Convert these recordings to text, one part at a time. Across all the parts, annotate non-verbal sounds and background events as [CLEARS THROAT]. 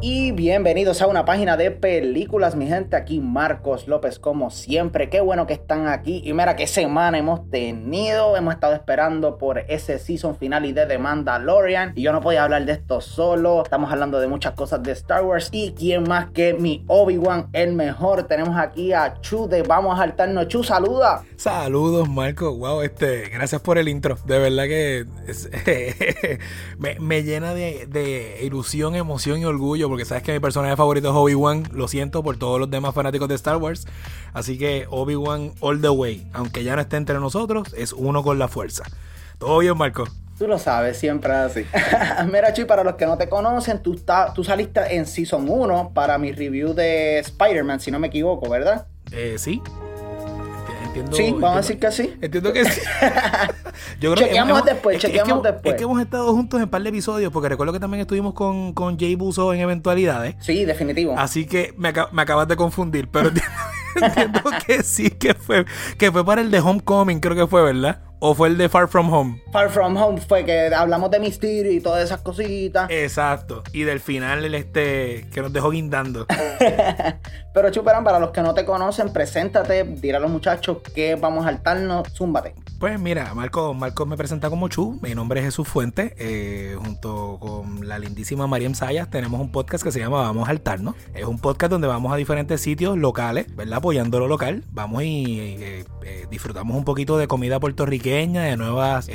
y bienvenidos a una página de películas, mi gente. Aquí Marcos López, como siempre. Qué bueno que están aquí. Y mira qué semana hemos tenido. Hemos estado esperando por ese season final de The Mandalorian. Y yo no podía hablar de esto solo. Estamos hablando de muchas cosas de Star Wars. Y quién más que mi Obi-Wan, el mejor. Tenemos aquí a Chu de Vamos a Saltarnos. Chu, saluda. Saludos, Marcos. Wow, este, gracias por el intro. De verdad que [LAUGHS] me, llena de, de ilusión, emoción y orgullo porque sabes que mi personaje favorito es Obi-Wan. Lo siento por todos los demás fanáticos de Star Wars. Así que Obi-Wan all the way. Aunque ya no esté entre nosotros, es uno con la fuerza. ¿Todo bien, Marco? Tú lo sabes, siempre así. [LAUGHS] Mira, Chi, para los que no te conocen, tú, tú saliste en Season 1 para mi review de Spider-Man, si no me equivoco, ¿verdad? Eh, sí sí, vamos a decir que sí. Entiendo que sí. [LAUGHS] [LAUGHS] Yo creo chequeamos después, chequeamos después. Es que hemos estado juntos en un par de episodios, porque recuerdo que también estuvimos con, con Jay Buso en eventualidades. Sí, definitivo. Así que me, me acabas de confundir, pero [LAUGHS] entiendo, que sí, que fue, que fue para el de Homecoming, creo que fue, ¿verdad? ¿O fue el de Far From Home? Far From Home fue que hablamos de Mysterio y todas esas cositas. Exacto. Y del final, el este, que nos dejó guindando. [LAUGHS] Pero Chuperan, para los que no te conocen, preséntate, dile a los muchachos que vamos a saltarnos, zúmbate. Pues mira, Marco, Marco me presenta como Chu, mi nombre es Jesús Fuente, eh, junto con la lindísima Mariam Sayas tenemos un podcast que se llama Vamos a Altarnos. Es un podcast donde vamos a diferentes sitios locales, ¿verdad? Apoyando lo local. Vamos y eh, eh, disfrutamos un poquito de comida puertorriqueña, de nuevas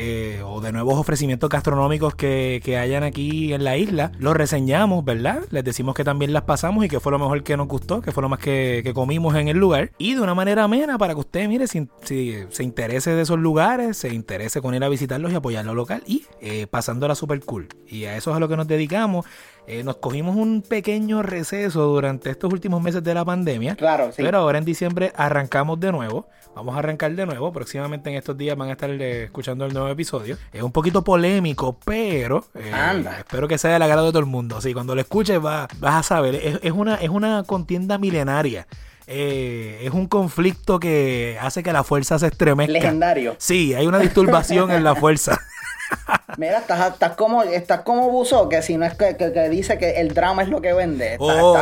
o de nuevos ofrecimientos gastronómicos que, que hayan aquí en la isla. Los reseñamos, ¿verdad? Les decimos que también las pasamos y que fue lo mejor que nos gustó, que fue lo más que, comimos en el lugar. Y de una manera amena para que usted, mire, si, se interese de esos lugares lugares, se interese con ir a visitarlos y apoyar lo local y eh, pasándola super cool. Y a eso es a lo que nos dedicamos. Eh, nos cogimos un pequeño receso durante estos últimos meses de la pandemia. Claro, sí. Pero ahora en diciembre arrancamos de nuevo. Vamos a arrancar de nuevo. Próximamente en estos días van a estar eh, escuchando el nuevo episodio. Es un poquito polémico, pero Anda. espero que sea del agrado de todo el mundo. Así cuando lo escuches vas a saber. Es, una, es una contienda milenaria. Eh, es un conflicto que hace que la fuerza se estremezca. Legendario. Sí, hay una disturbación en la [LAUGHS] fuerza. Mira, estás, estás como estás como Buzo, que si no es que, dice que el drama es lo que vende. Oh.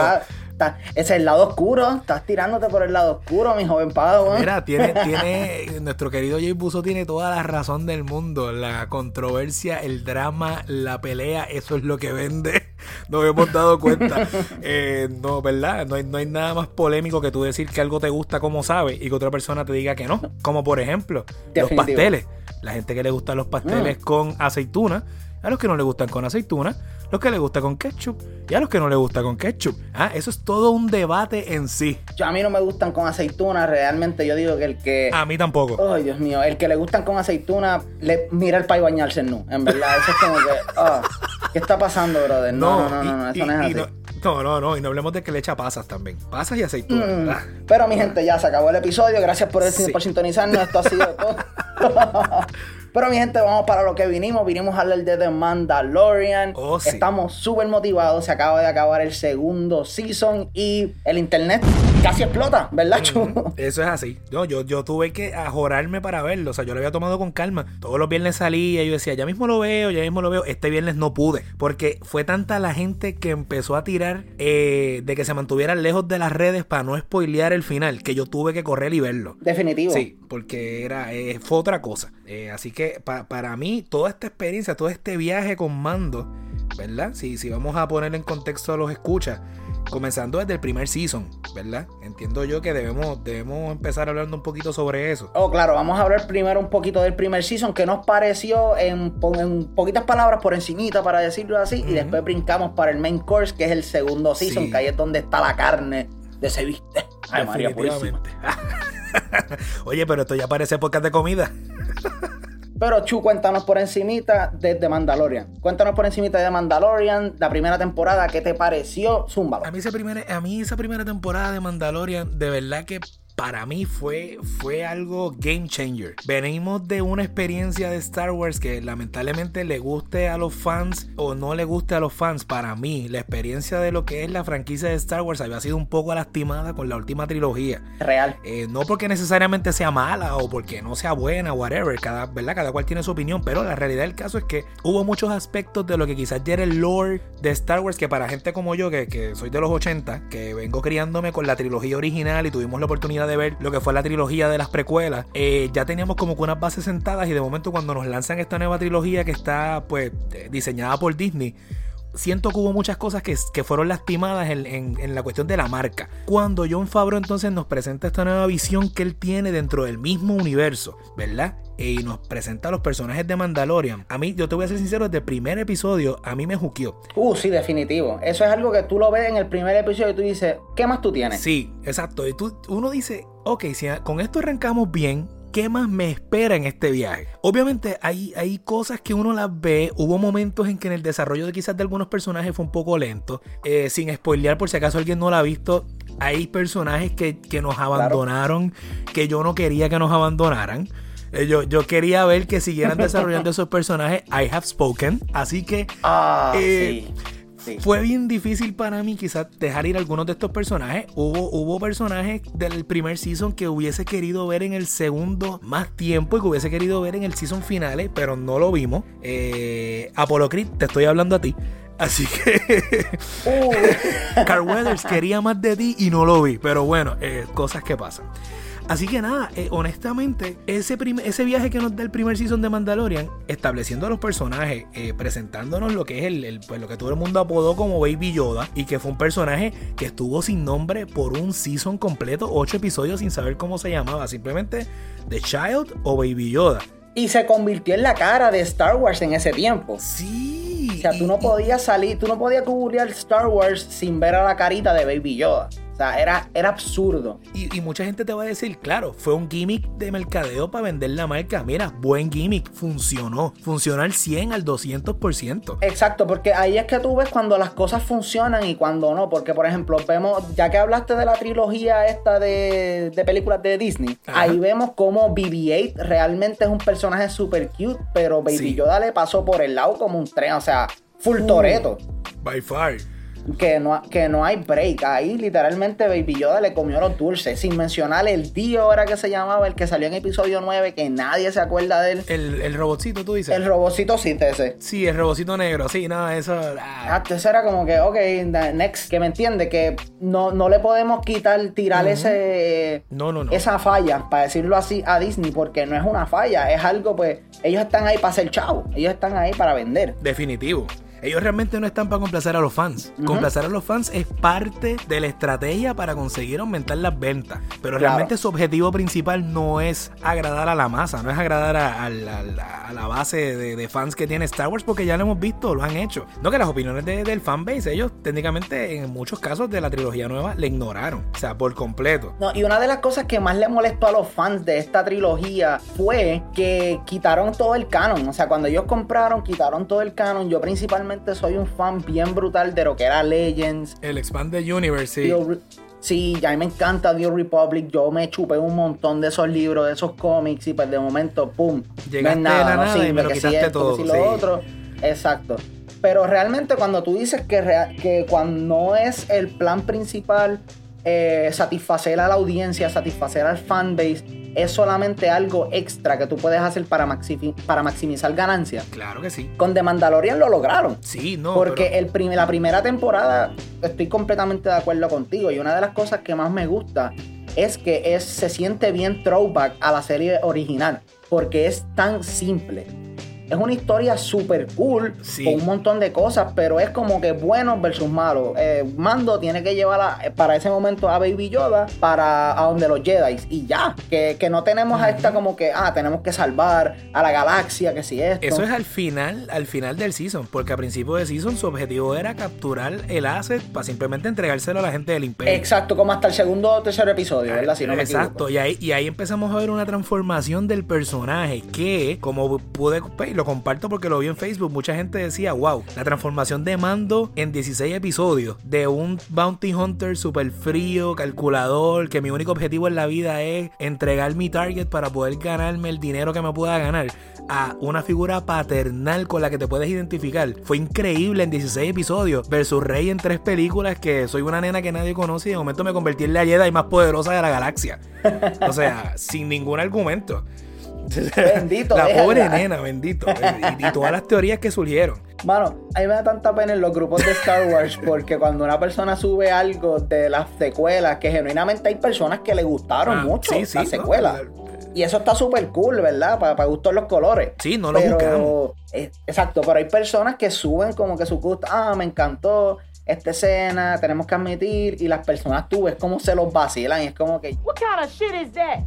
es el lado oscuro, estás tirándote por el lado oscuro, mi joven Pado. Mira, tiene, tiene, nuestro querido Jay Buzo tiene toda la razón del mundo. La controversia, el drama, la pelea, eso es lo que vende. [LAUGHS] Nos hemos dado cuenta. Eh, no, ¿verdad? No hay, no hay nada más polémico que tú decir que algo te gusta como sabes y que otra persona te diga que no. Como por ejemplo, los pasteles. La gente que le gustan los pasteles mm. con aceituna, a los que no le gustan con aceituna, los que le gusta con ketchup y a los que no le gusta con ketchup. Ah, eso es todo un debate en sí. Yo, a mí no me gustan con aceituna, realmente yo digo que el que... A mí tampoco. Ay, Dios mío, el que le gustan con aceituna, le mira el pay bañarse no. En verdad, eso es como que... Ah, ¿Qué está pasando, brother? No, no, no, no, eso no es así. No, no, no, y no hablemos de que le echa pasas también. Pasas y aceituna. Mm. Pero mi gente, ya se acabó el episodio. Gracias por, el, por sintonizarnos. Esto ha sido todo. [LAUGHS] Pero mi gente, vamos para lo que vinimos. Vinimos a hablar de The Mandalorian. Oh, Estamos súper motivados. Se acaba de acabar el segundo season y el internet casi explota, ¿verdad, Chu? eso es así. yo, yo tuve que ajorarme para verlo. O sea, yo lo había tomado con calma. Todos los viernes salía y yo decía, ya mismo lo veo, ya mismo lo veo. Este viernes no pude. Porque fue tanta la gente que empezó a tirar eh, de que se mantuvieran lejos de las redes para no spoilear el final, que yo tuve que correr y verlo. Definitivo. Sí, porque era, eh, fue otra cosa. Eh, así que para mí toda esta experiencia, todo este viaje con Mando, ¿verdad? Si, si vamos a poner en contexto a los escuchas, comenzando desde el primer season, ¿verdad? Entiendo yo que debemos, debemos empezar hablando un poquito sobre eso. Oh, claro, vamos a hablar primero un poquito del primer season, que nos pareció en, poquitas palabras por encimita, para decirlo así, y después brincamos para el main course, que es el segundo season, que ahí es donde está la carne de ese viste. Ay, María Purísima. [LAUGHS] Oye, pero esto ya parece podcast de comida. Pero Chu, cuéntanos por encimita de The Mandalorian. Cuéntanos por encimita de The Mandalorian, la primera temporada, ¿qué te pareció? Zúmbalo. A mí, esa primera, a mí esa primera temporada de Mandalorian, de verdad que para mí fue, fue algo game changer. Venimos de una experiencia de Star Wars que lamentablemente le guste a los fans o no le guste a los fans. Para mí, la experiencia de lo que es la franquicia de Star Wars había sido un poco lastimada con la última trilogía. Real. Eh, no porque necesariamente sea mala o porque no sea buena, whatever, cada, ¿verdad? cada cual tiene su opinión, pero la realidad del caso es que hubo muchos aspectos de lo que quizás ya era el lore de Star Wars que para gente como yo, que, que soy de los 80, que vengo criándome con la trilogía original y tuvimos la oportunidad de ver lo que fue la trilogía de las precuelas, eh, ya teníamos como que unas bases sentadas y de momento cuando nos lanzan esta nueva trilogía que está pues eh, diseñada por Disney, siento que hubo muchas cosas que, que fueron lastimadas en, en, en, la cuestión de la marca. Cuando John Favreau entonces nos presenta esta nueva visión que él tiene dentro del mismo universo, ¿verdad? Y nos presenta a los personajes de Mandalorian. A mí, yo te voy a ser sincero, desde el primer episodio, a mí me juqueó. Uh, sí, definitivo. Eso es algo que tú lo ves en el primer episodio y tú dices, ¿qué más tú tienes? Sí, exacto. Y tú, uno dice, ok, si con esto arrancamos bien, ¿qué más me espera en este viaje? Obviamente hay, hay cosas que uno las ve, hubo momentos en que en el desarrollo de quizás de algunos personajes fue un poco lento, eh, sin spoilear por si acaso alguien no la ha visto, hay personajes que, que nos abandonaron, claro. que yo no quería que nos abandonaran. Eh, yo, yo, quería ver que siguieran [LAUGHS] desarrollando esos personajes. I have spoken. Así que ah, eh, sí. Sí. Fue bien difícil para mí quizás dejar ir algunos de estos personajes. Hubo, hubo personajes del primer season que hubiese querido ver en el segundo más tiempo y que hubiese querido ver en el season finales, pero no lo vimos. Eh, Apollo Creed, te estoy hablando a ti. Así que uh. [LAUGHS] Carl Weathers quería más de ti y no lo vi. Pero bueno, eh, cosas que pasan. Así que nada, eh, honestamente, ese, ese viaje que nos da el primer season de Mandalorian, estableciendo a los personajes, eh, presentándonos lo que es el, el, pues, lo que todo el mundo apodó como Baby Yoda, y que fue un personaje que estuvo sin nombre por un season completo, ocho episodios sin saber cómo se llamaba, simplemente The Child o Baby Yoda. Y se convirtió en la cara de Star Wars en ese tiempo. Sí. O sea, tú no podías salir, tú no podías googlear Star Wars sin ver a la carita de Baby Yoda. Sea, era, era absurdo. Y, y, mucha gente te va a decir, claro, fue un gimmick de mercadeo para vender la marca. Mira, buen gimmick, funcionó. Funcionó al 100, al 200%. Exacto, porque ahí es que tú ves cuando las cosas funcionan y cuando no. Porque, por ejemplo, vemos, ya que hablaste de la trilogía esta de, de películas de Disney, Ajá. ahí vemos cómo BB-8 realmente es un personaje super cute, pero Baby sí. Yoda le pasó por el lado como un tren, o sea, full uh, toreto. By far que no, que no hay break. Ahí literalmente Baby Yoda le comió los dulces. Sin mencionar el Dio, era que se llamaba, el que salió en episodio 9, que nadie se acuerda de él. El, el robotcito, tú dices. El robotcito sí, ese. Sí, el robotcito negro, sí, nada, eso. Ah, eso era como que, ok, next, que me entiende, que no, no le podemos quitar, tirar uh -huh. ese. No, no, no. Esa falla, para decirlo así, a Disney, porque no es una falla, es algo, pues, ellos están ahí para ser chavo, ellos están ahí para vender. Definitivo. Ellos realmente no están para complacer a los fans. Uh -huh. Complacer a los fans es parte de la estrategia para conseguir aumentar las ventas. Pero claro. realmente su objetivo principal no es agradar a la masa, no es agradar a, a, la, a la, base de, de, fans que tiene Star Wars, porque ya lo hemos visto, lo han hecho. No que las opiniones de, del fanbase, ellos técnicamente en muchos casos de la trilogía nueva le ignoraron. O sea, por completo. No, y una de las cosas que más le molestó a los fans de esta trilogía fue que quitaron todo el canon. O sea, cuando ellos compraron, quitaron todo el canon. Yo principalmente soy un fan bien brutal de lo que era Legends. El Expanded Universe, sí. Sí, a mí me encanta The Republic. Yo me chupé un montón de esos libros, de esos cómics, y pues de momento, ¡pum! Llegaste no nada, de la no nada sirve, y me lo quitaste esto, todo. Si lo sí. otro. Exacto. Pero realmente cuando tú dices que, que cuando no es el plan principal eh, satisfacer a la audiencia, satisfacer al fanbase, es solamente algo extra que tú puedes hacer para, maxi para maximizar ganancias. Claro que sí. Con The Mandalorian lo lograron. Sí, no. Porque pero... el prim la primera temporada, estoy completamente de acuerdo contigo. Y una de las cosas que más me gusta es que es, se siente bien throwback a la serie original. Porque es tan simple es una historia súper cool, sí. con un montón de cosas, pero es como que buenos versus malos. Eh, Mando tiene que llevar a, para ese momento a Baby Yoda para a donde los Jedi y ya, que, que no tenemos uh -huh. a esta como que, ah, tenemos que salvar a la galaxia, que si esto. Eso es al final, al final del season, porque a principio de season su objetivo era capturar el asset para simplemente entregárselo a la gente del imperio. Exacto, como hasta el segundo o tercer episodio, ¿verdad? Si no me Exacto, y ahí, y ahí empezamos a ver una transformación del personaje que, como pude, pues, lo comparto porque lo vi en Facebook, mucha gente decía, wow, la transformación de Mando en 16 episodios, de un bounty hunter super frío, calculador, que mi único objetivo en la vida es entregar mi target para poder ganarme el dinero que me pueda ganar, a una figura paternal con la que te puedes identificar. Fue increíble en 16 episodios versus Rey en tres películas que soy una nena que nadie conoce y de momento me convertí en la Jedi más poderosa de la galaxia. O sea, [LAUGHS] sin ningún argumento. [LAUGHS] Bendito. la pobre nena, bendito. Y, todas las teorías que surgieron. Mano, a mí me da tanta pena en los grupos de Star Wars [LAUGHS] porque cuando una persona sube algo de las secuelas, que genuinamente hay personas que le gustaron ah, mucho sí, las secuelas. Y eso está súper cool, ¿verdad? Para, para gustar los colores. Sí, no lo buscamos. exacto, pero hay personas que suben como que su gusto, ah, me encantó esta escena, tenemos que admitir, y las personas tú ves cómo se los vacilan y es como que. What kind of shit is that?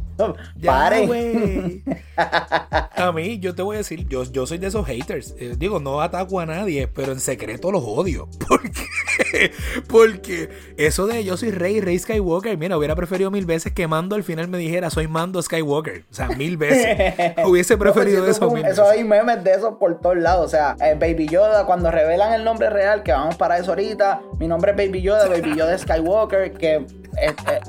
Pare. [LAUGHS] a mí, yo te voy a decir, yo, yo soy de esos haters. Eh, digo, no ataco a nadie, pero en secreto los odio. [LAUGHS] ¿Por qué? Porque eso de yo soy Rey, Rey Skywalker, mira, hubiera preferido mil veces que Mando al final me dijera soy Mando Skywalker. O sea, mil veces. [LAUGHS] Hubiese preferido eso. Mil eso hay memes de eso por todos lados. O sea, eh, Baby Yoda, cuando revelan el nombre real, que vamos para eso ahorita, mi nombre es Baby Yoda, Baby Yoda Skywalker, que eh, eh,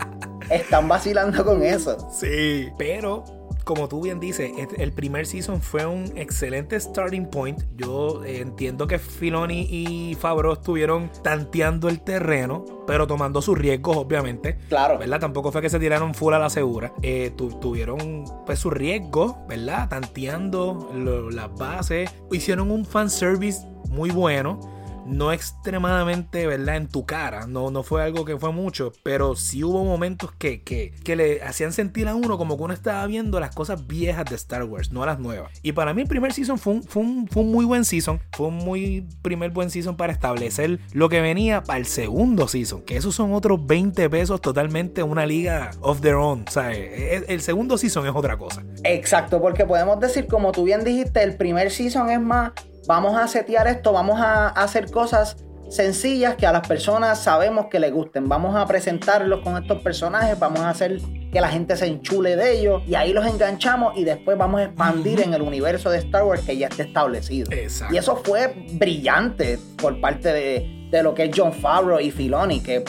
están vacilando con eso. Sí, pero como tú bien dices, el primer season fue un excelente starting point. Yo eh, entiendo que Filoni y Favreau estuvieron tanteando el terreno, pero tomando sus riesgos, obviamente. Claro. ¿Verdad? Tampoco fue que se tiraron full a la segura. tuvieron pues sus riesgos, ¿verdad? Tanteando las bases. Hicieron un fanservice muy bueno no extremadamente, ¿verdad? En tu cara, no, no fue algo que fue mucho, pero sí hubo momentos que, que, que, le hacían sentir a uno como que uno estaba viendo las cosas viejas de Star Wars, no las nuevas. Y para mí el primer season fue un, fue un, fue un muy buen season, fue un muy primer buen season para establecer lo que venía para el segundo season, que esos son otros 20 pesos totalmente una liga of their own, o el, el segundo season es otra cosa. Exacto, porque podemos decir, como tú bien dijiste, el primer season es más vamos a setear esto, vamos a hacer cosas sencillas que a las personas sabemos que les gusten. Vamos a presentarlos con estos personajes, vamos a hacer que la gente se enchule de ellos y ahí los enganchamos y después vamos a expandir en el universo de Star Wars que ya está establecido. Y eso fue brillante por parte de, lo que es John Favreau y Filoni, que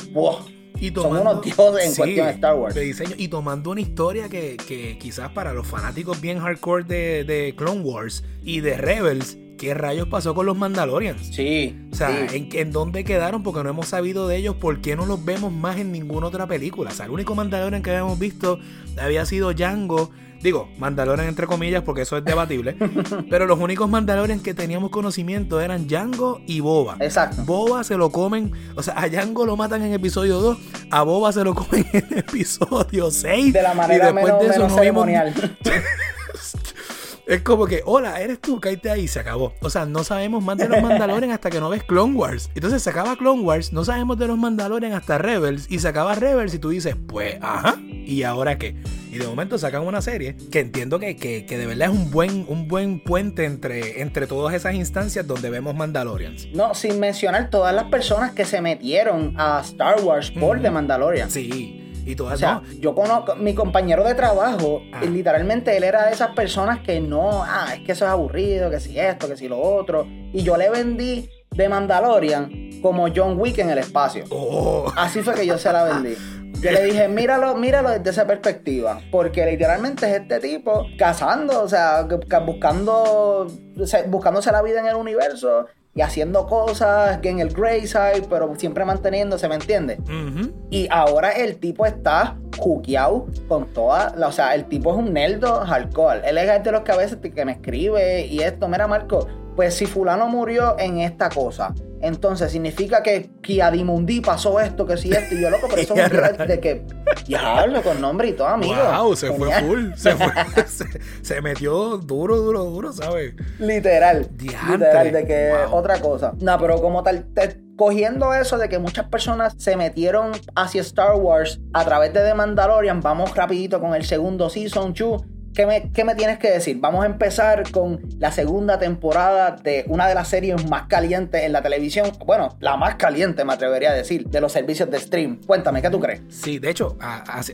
son unos dioses en cuestión de Star Wars. De diseño, y tomando una historia que, quizás para los fanáticos bien hardcore de, de Clone Wars y de Rebels, ¿qué rayos pasó con los Mandalorians? Sí. O sea, ¿en, ¿en, dónde quedaron? Porque no hemos sabido de ellos. ¿Por qué no los vemos más en ninguna otra película? O sea, el único Mandalorian que habíamos visto había sido Django. Digo, Mandalorian entre comillas, porque eso es debatible. [LAUGHS] pero los únicos Mandalorian que teníamos conocimiento eran Django y Boba. Exacto. Boba se lo comen. O sea, a Django lo matan en episodio 2. A Boba se lo comen [LAUGHS] en episodio 6. De la manera menos, de eso ceremonial. [LAUGHS] Es como que, hola, eres tú, cállate ahí, se acabó. O sea, no sabemos más de los Mandalorian hasta que no ves Clone Wars. Entonces se acaba Clone Wars, no sabemos de los Mandalorian hasta Rebels, y se acaba Rebels y tú dices, pues, ajá, ¿y ahora qué? Y de momento sacan una serie que entiendo que, que, de verdad es un buen, un buen puente entre, entre todas esas instancias donde vemos Mandalorians. No, sin mencionar todas las personas que se metieron a Star Wars por The Mandalorian. Sí. Y todo o sea, yo conozco, mi compañero de trabajo, ah. literalmente él era de esas personas que no, ah, es que eso es aburrido, que si esto, que si lo otro. Y yo le vendí de Mandalorian como John Wick en el espacio. Oh. Así fue que yo se la vendí. Yo le dije, míralo, míralo desde esa perspectiva. Porque literalmente es este tipo cazando, o sea, buscando, buscándose la vida en el universo y haciendo cosas en el gray side, pero siempre manteniéndose, ¿me entiendes? Y ahora el tipo está juqueado con toda, o sea, el tipo es un nerdo hardcore. Él es de los que a veces que me escribe y esto, mira Marco, pues si fulano murió en esta cosa, entonces significa que Kiadimundi pasó esto, que sí esto, y yo loco, pero eso es [LAUGHS] de que diablo con nombre y todo, amigo. Wow, se fue full, se fue, [LAUGHS] [LAUGHS] se, metió duro, duro, duro, ¿sabes? Literal. Literal, de que otra cosa. No, pero como tal, cogiendo eso de que muchas personas se metieron hacia Star Wars a través de The Mandalorian, vamos rapidito con el segundo Season 2 ¿qué me, ¿qué me tienes que decir? Vamos a empezar con la segunda temporada de una de las series más calientes en la televisión. Bueno, la más caliente, me atrevería a decir, de los servicios de stream. Cuéntame, ¿qué tú crees? Sí, de hecho,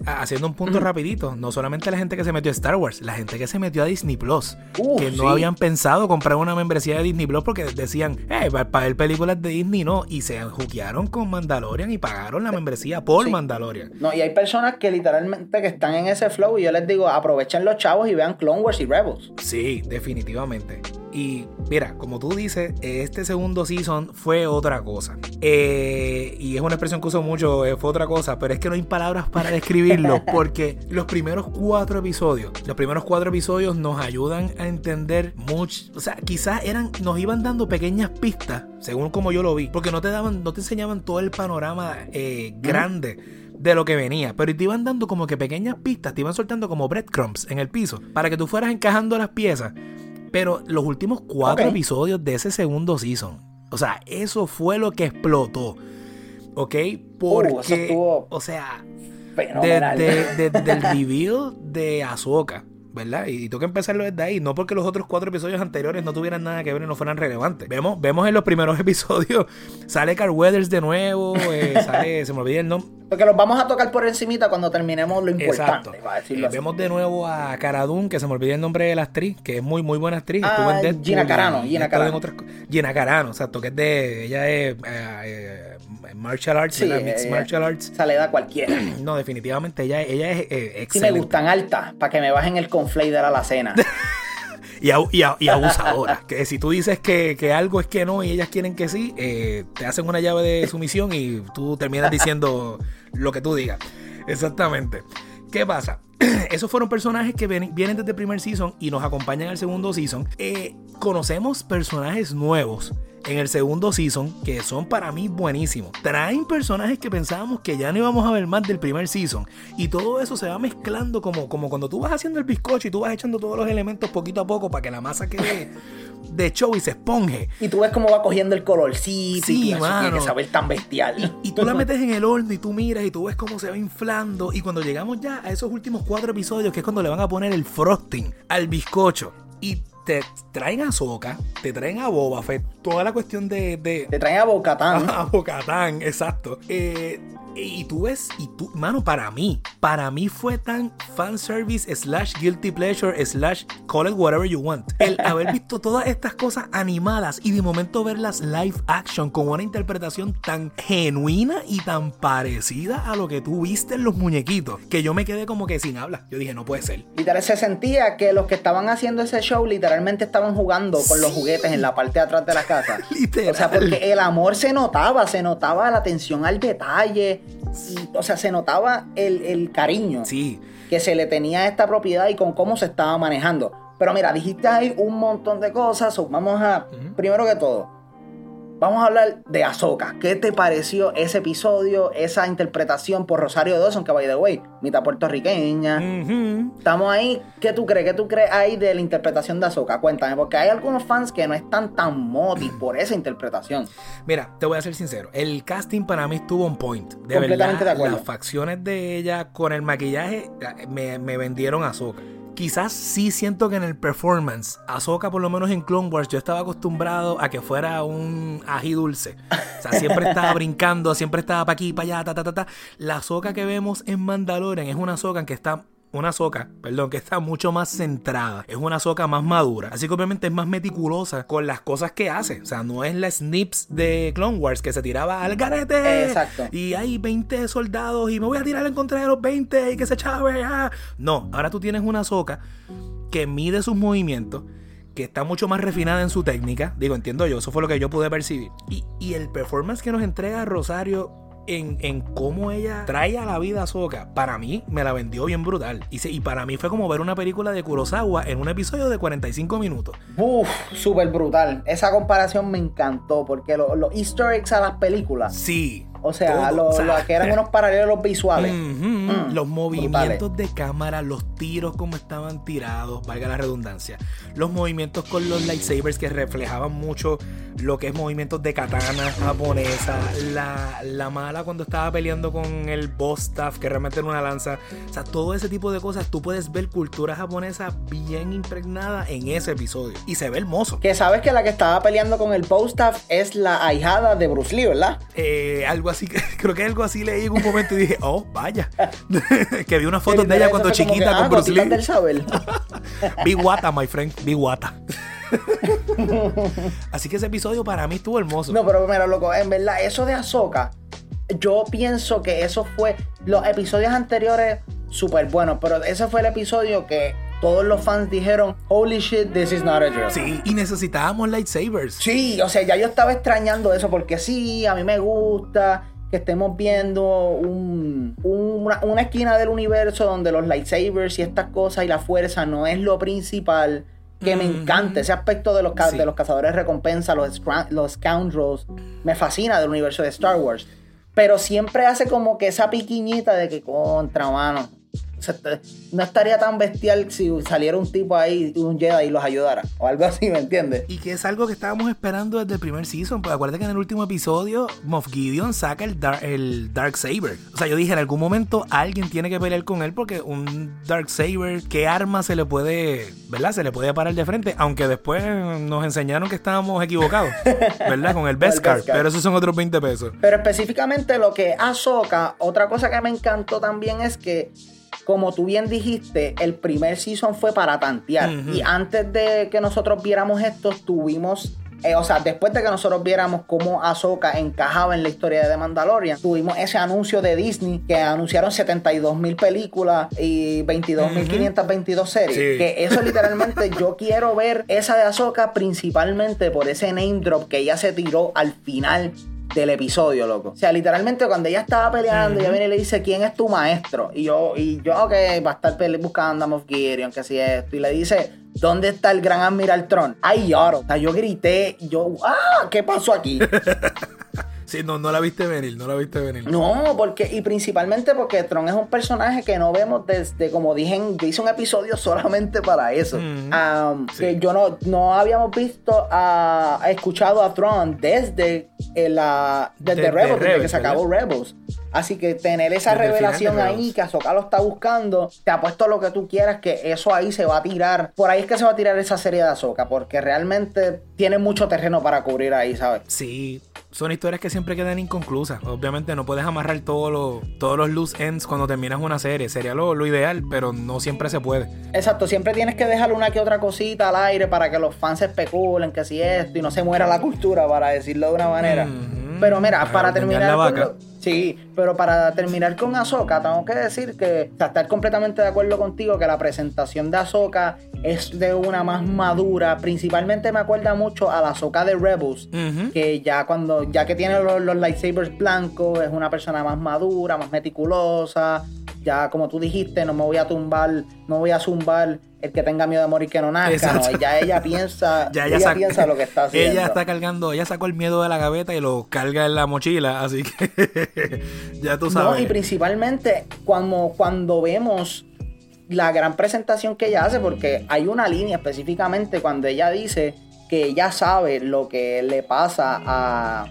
haciendo un punto rapidito, no solamente la gente que se metió a Star Wars, la gente que se metió a Disney Plus, que no habían pensado comprar una membresía de Disney Plus porque decían, eh, para ver películas de Disney no, y se juquearon con Mandalorian y pagaron la membresía por Mandalorian. No, y hay personas que literalmente que están en ese flow y yo les digo, aprovechen los chavos y vean Clone Wars y Rebels. Sí, definitivamente. Y mira, como tú dices, este segundo season fue otra cosa. Eh, y es una expresión que uso mucho, eh, fue otra cosa, pero es que no hay palabras para describirlo, [LAUGHS] porque los primeros cuatro episodios, los primeros cuatro episodios nos ayudan a entender mucho, o sea, quizás eran, nos iban dando pequeñas pistas, según como yo lo vi, porque no te daban, no te enseñaban todo el panorama eh, grande de lo que venía, pero te iban dando como que pequeñas pistas, te iban soltando como breadcrumbs en el piso, para que tú fueras encajando las piezas pero los últimos cuatro episodios de ese segundo season, o sea, eso fue lo que explotó. ¿Ok? Uh, Porque, o sea, desde del [LAUGHS] reveal de Ahsoka, ¿verdad? Y, que empezarlo desde ahí, no porque los otros cuatro episodios anteriores no tuvieran nada que ver y no fueran relevantes. Vemos, vemos en los primeros [LAUGHS] episodios, sale Carl Weathers de nuevo, eh, sale, se me olvidó el nombre. Porque los vamos a tocar por encimita cuando terminemos lo importante. Eh, vemos de nuevo a Cara que se me olvidó el nombre de la actriz, que es muy, muy buena actriz. Ah, Gina Carano. Gina Carano. Gina Carano, exacto, que es de, ella es... Eh martial arts, sí, mixed martial arts. Se le da cualquiera. [CLEARS THROAT] No, definitivamente ella, ella es excelente. Si me gustan altas, para que me bajen el conflate de la alacena. [LAUGHS] y, y, abusadora. que si tú dices que, algo es que no y ellas quieren que sí, eh, te hacen una llave de sumisión y tú terminas diciendo lo que tú digas. Exactamente. ¿Qué pasa? [CLEARS THROAT] Esos fueron personajes que vienen, desde el primer season y nos acompañan al segundo season. Eh, conocemos personajes nuevos en el segundo season que son para mí buenísimos. Traen personajes que pensábamos que ya no íbamos a ver más del primer season. Y todo eso se va mezclando como, como cuando tú vas haciendo el bizcocho y tú vas echando todos los elementos poquito a poco para que la masa quede [LAUGHS] de show y se esponje. Y tú ves cómo va cogiendo el colorcito sí, y mano. que saber tan bestial. Y, tú la [LAUGHS] metes en el horno y tú miras y tú ves cómo se va inflando. Y cuando llegamos ya a esos últimos cuatro episodios, que es cuando le van a poner el frosting al bizcocho. Y te traen a Soca, te traen a Boba Fett, toda la cuestión de. de te traen a Bocatán. [LAUGHS] A Bocatán, exacto. Eh, y tú ves, y tú, mano, para mí, para mí fue tan fanservice slash guilty pleasure slash call it whatever you want. El [LAUGHS] haber visto todas estas cosas animadas y de momento verlas live action con una interpretación tan genuina y tan parecida a lo que tú viste en los muñequitos, que yo me quedé como que sin habla. Yo dije, no puede ser. Literal, se sentía que los que estaban haciendo ese show literalmente estaban jugando con los juguetes en la parte de atrás de la casa. Literal. [LAUGHS] O sea, porque el amor se notaba, se notaba la atención al detalle o sea, se notaba el, cariño sí. que se le tenía a esta propiedad y con cómo se estaba manejando. Pero mira, dijiste ahí un montón de cosas. vamos a, primero que todo, Vamos a hablar de Ahsoka. ¿Qué te pareció ese episodio, esa interpretación por Rosario Dawson, que by the way, mitad puertorriqueña? Estamos ahí. ¿Qué tú crees? ¿Qué tú crees ahí de la interpretación de Ahsoka? Cuéntame, porque hay algunos fans que no están tan motivados por esa interpretación. Mira, te voy a ser sincero. El casting para mí estuvo on point. De Completamente de acuerdo. Las facciones de ella con el maquillaje eh, me, me vendieron a Ahsoka. Quizás sí siento que en el performance, Ahsoka por lo menos en Clone Wars, yo estaba acostumbrado a que fuera un ají dulce. O sea, siempre estaba [LAUGHS] brincando, siempre estaba para aquí, para allá, ta, ta, ta, ta. La Ahsoka que vemos en Mandalorian es una Ahsoka que está una soca, perdón, que está mucho más centrada. Es una soca más madura. Así que obviamente es más meticulosa con las cosas que hace. O sea, no es la Snips de Clone Wars que se tiraba al garete. Exacto. Y hay 20 soldados y me voy a tirar en contra de los 20 y que se chave. Ah. No, ahora tú tienes una soca que mide sus movimientos que está mucho más refinada en su técnica. Digo, entiendo yo, eso fue lo que yo pude percibir. Y, y el performance que nos entrega Rosario en, cómo ella trae a la vida a Soka, para mí me la vendió bien brutal. Y, y para mí fue como ver una película de Kurosawa en un episodio de 45 minutos. Uf, súper brutal. Esa comparación me encantó porque los easter eggs a las películas. Sí O sea, lo, o sea, lo que eran [LAUGHS] unos paralelos visuales. Mm, los movimientos de cámara, los tiros como estaban tirados, valga la redundancia. Los movimientos con los lightsabers que reflejaban mucho lo que es movimientos de katana japonesa. La, la mala cuando estaba peleando con el boss staff que realmente era una lanza. O sea, todo ese tipo de cosas. Tú puedes ver cultura japonesa bien impregnada en ese episodio. Y se ve hermoso. Que sabes que la que estaba peleando con el Bostaff es la ahijada de Bruce Lee, ¿verdad? Eh, algo así, [LAUGHS] creo que algo así leí en un momento y dije, oh, vaya. [LAUGHS] que vi unas fotos de ella literal cuando chiquita que, con ah, Bruce gotitas Lee. del saber. [LAUGHS] Big Wata, my friend. Big Wata. Así que ese episodio para mí estuvo hermoso. No, pero mira, loco, en verdad, eso de Ahsoka, yo pienso que eso fue. Los episodios anteriores, súper buenos, pero ese fue el episodio que todos los fans dijeron: Holy shit, this is not a drill. Sí, y necesitábamos lightsabers. Sí, o sea, ya yo estaba extrañando eso porque sí, a mí me gusta que estemos viendo un- un- una, una esquina del universo donde los lightsabers y estas cosas y la fuerza no es lo principal. Que me encanta ese aspecto de los, ca- Sí. de los cazadores de recompensa, los, los scoundrels. Me fascina del universo de Star Wars. Pero siempre hace como que esa piquiñita de que contra, mano. Sea, no estaría tan bestial si saliera un tipo ahí, un Jedi y los ayudara. O algo así, ¿me entiendes? Y que es algo que estábamos esperando desde el primer season. Pues acuérdate que en el último episodio, Moff Gideon saca el, Dar el Dark Saber. O sea, yo dije, en algún momento alguien tiene que pelear con él porque un Dark Saber, ¿qué arma se le puede, verdad? Se le puede parar de frente. Aunque después nos enseñaron que estábamos equivocados, [LAUGHS] ¿verdad? Con el Beskar. Beskar. Pero esos son otros 20 pesos. Pero específicamente lo que Ahsoka, otra cosa que me encantó también es que, como tú bien dijiste, el primer season fue para tantear. Y antes de que nosotros viéramos esto, tuvimos. eh, o sea, después de que nosotros viéramos cómo Ahsoka encajaba en la historia de The Mandalorian, tuvimos ese anuncio de Disney que anunciaron 72 mil películas y 22.522 series. Sí. Que eso [LAUGHS] literalmente yo quiero ver esa de Ahsoka principalmente por ese name drop que ella se tiró al final del episodio, loco. O sea, literalmente cuando ella estaba peleando, ella viene y le dice, ¿quién es tu maestro? Y yo, y yo, ok, va a estar pele- buscando a Moff Gideon, que si esto. Y le dice, ¿dónde está el gran Admiral Tron? Ay, lloro. O sea, yo grité, yo, ¡ah! ¿Qué pasó aquí? [LAUGHS] Sí, no, no la viste venir, no la viste venir. No, porque, y principalmente porque Tron es un personaje que no vemos desde, como dije, yo hice un episodio [LAUGHS] solamente para eso. Mm, Um, sí. Que yo no, no habíamos visto, a, escuchado a Tron desde, eh, la, desde Desde Rebels, desde que se acabó Rebels. Así que tener esa Desde revelación ahí, que Ahsoka lo está buscando, te apuesto lo que tú quieras, que eso ahí se va a tirar. Por ahí es que se va a tirar esa serie de Ahsoka, porque realmente tiene mucho terreno para cubrir ahí, ¿sabes? Sí, son historias que siempre quedan inconclusas. Obviamente no puedes amarrar todos los, todos los loose ends cuando terminas una serie. Sería lo, lo ideal, pero no siempre se puede. Exacto, siempre tienes que dejar una que otra cosita al aire para que los fans especulen que si esto y no se muera la cultura, para decirlo de una manera. Pero mira, Para para terminar la con vaca. lo- Sí, pero para terminar con Ahsoka, tengo que decir que o sea, estar completamente de acuerdo contigo que la presentación de Ahsoka es de una más madura. Principalmente me acuerda mucho a la Ahsoka de Rebels, que ya cuando ya que tiene los, los lightsabers blancos es una persona más madura, más meticulosa. Ya como tú dijiste, no me voy a tumbar, no voy a zumbar el que tenga miedo de morir que no nazca. No, ya ella piensa, [LAUGHS] Ya ella, piensa lo que está [LAUGHS] haciendo. Ella está cargando, ella sacó el miedo de la gaveta y lo carga en la mochila, así que [LAUGHS] ya tú No, sabes. y principalmente cuando, cuando vemos la gran presentación que ella hace, porque hay una línea específicamente cuando ella dice que ella sabe lo que le pasa a,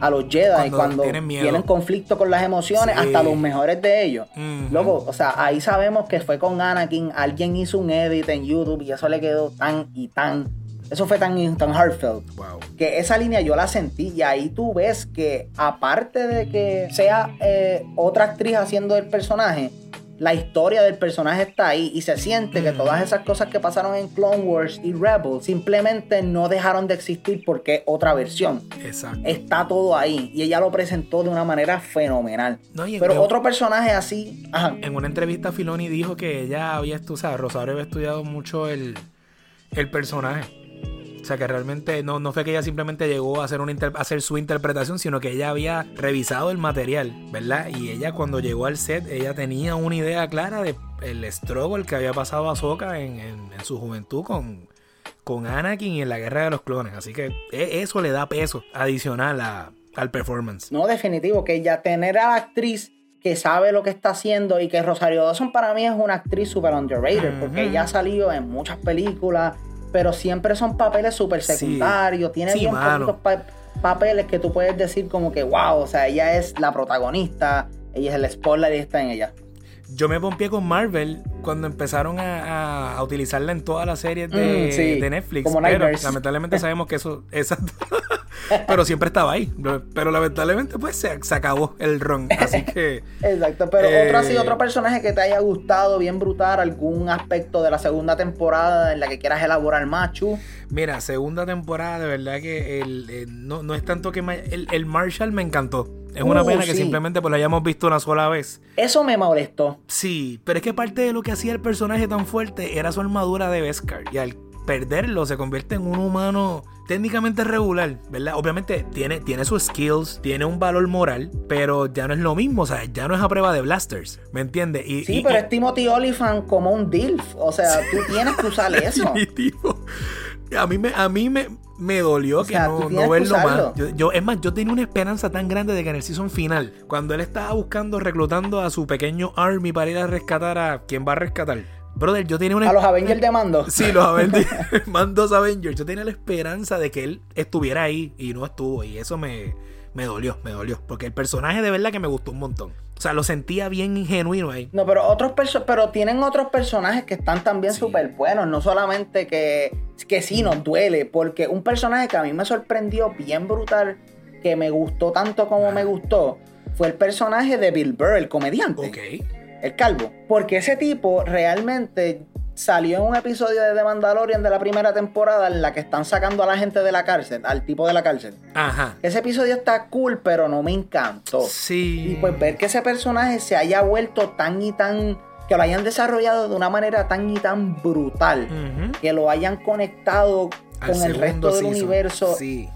a los Jedi Cuando cuando, tienen miedo. tienen conflicto con las emociones, Sí. hasta los mejores de ellos. Ujú. Loco, o sea, ahí sabemos que fue con Anakin, alguien hizo un edit en YouTube y eso le quedó tan y tan, eso fue tan, tan heartfelt Wow. que esa línea yo la sentí y ahí tú ves que aparte de que sea eh, otra actriz haciendo el personaje, la historia del personaje está ahí y se siente que todas esas cosas que pasaron en Clone Wars y Rebels simplemente no dejaron de existir porque es otra versión. Exacto. Está todo ahí y ella lo presentó de una manera fenomenal. No, Pero otro personaje así, ajá, En una entrevista Filoni dijo que ella había estudiado, Rosario había estudiado mucho el, el personaje. O sea, que realmente no, no fue que ella simplemente llegó a hacer, una a hacer su interpretación, sino que ella había revisado el material, ¿verdad? Y ella cuando llegó al set, ella tenía una idea clara de el struggle que había pasado a Ahsoka en, en- en su juventud con, con Anakin y en la guerra de los clones. Así que e- eso le da peso adicional a, al performance. No, definitivo, que ya tener a la actriz que sabe lo que está haciendo y que Rosario Dawson para mí es una actriz super underrated, porque ella ha salido en muchas películas, pero siempre son papeles súper secundarios, tiene bien poquitos papeles que tú puedes decir como que, wow, o sea, ella es la protagonista, ella es el spoiler y está en ella yo me pompié con Marvel cuando empezaron a, utilizarla en todas las series de, mm, Netflix. pero lamentablemente [LAUGHS] sabemos que eso. Pero siempre estaba ahí. Pero lamentablemente, pues se, acabó el ron. Así [LAUGHS] que. Exacto. Pero otro así, otro eh, personaje que te haya gustado, bien brutal, algún aspecto de la segunda temporada en la que quieras elaborar macho. Mira, segunda temporada, de verdad que el, eh, no, no, es tanto que el, el Marshall me encantó. Es una uh, pena que simplemente pues lo hayamos visto una sola vez. Eso me molestó. Sí, pero es que parte de lo que hacía el personaje tan fuerte era su armadura de Beskar. Y al perderlo se convierte en un humano técnicamente regular, ¿verdad? Obviamente tiene, tiene sus skills, tiene un valor moral, pero ya no es lo mismo, o sea, ya no es a prueba de blasters, ¿me entiendes? sí, pero es Timothy Oliphant como un DILF, o sea, tú tienes que usar [LAUGHS] eso. A mí me, a mí me, me dolió que no, no verlo más. Yo, es más, yo tenía una esperanza tan grande de que en el season final, cuando él estaba buscando, reclutando a su pequeño army para ir a rescatar a quien va a rescatar. Brother, yo tenía una. A los Avengers de mando. [LAUGHS] Sí, los Avengers. [LAUGHS] [LAUGHS] mandos Avengers. Yo tenía la esperanza de que él estuviera ahí y no estuvo. Y eso me, me dolió, me dolió. Porque el personaje de verdad que me gustó un montón. O sea, lo sentía bien genuino ahí. No, pero otros pero tienen otros personajes que están también súper buenos. No solamente que, que sí nos duele. Porque un personaje que a mí me sorprendió bien brutal, que me gustó tanto como me gustó, fue el personaje de Bill Burr, el comediante. Ok. El calvo. Porque ese tipo realmente salió en un episodio de The Mandalorian de la primera temporada en la que están sacando a la gente de la cárcel, al tipo de la cárcel. Ajá. Ese episodio está cool, pero no me encantó. Sí. Y pues ver que ese personaje se haya vuelto tan y tan que lo hayan desarrollado de una manera tan y tan brutal, que lo hayan conectado con el resto del universo. Sí.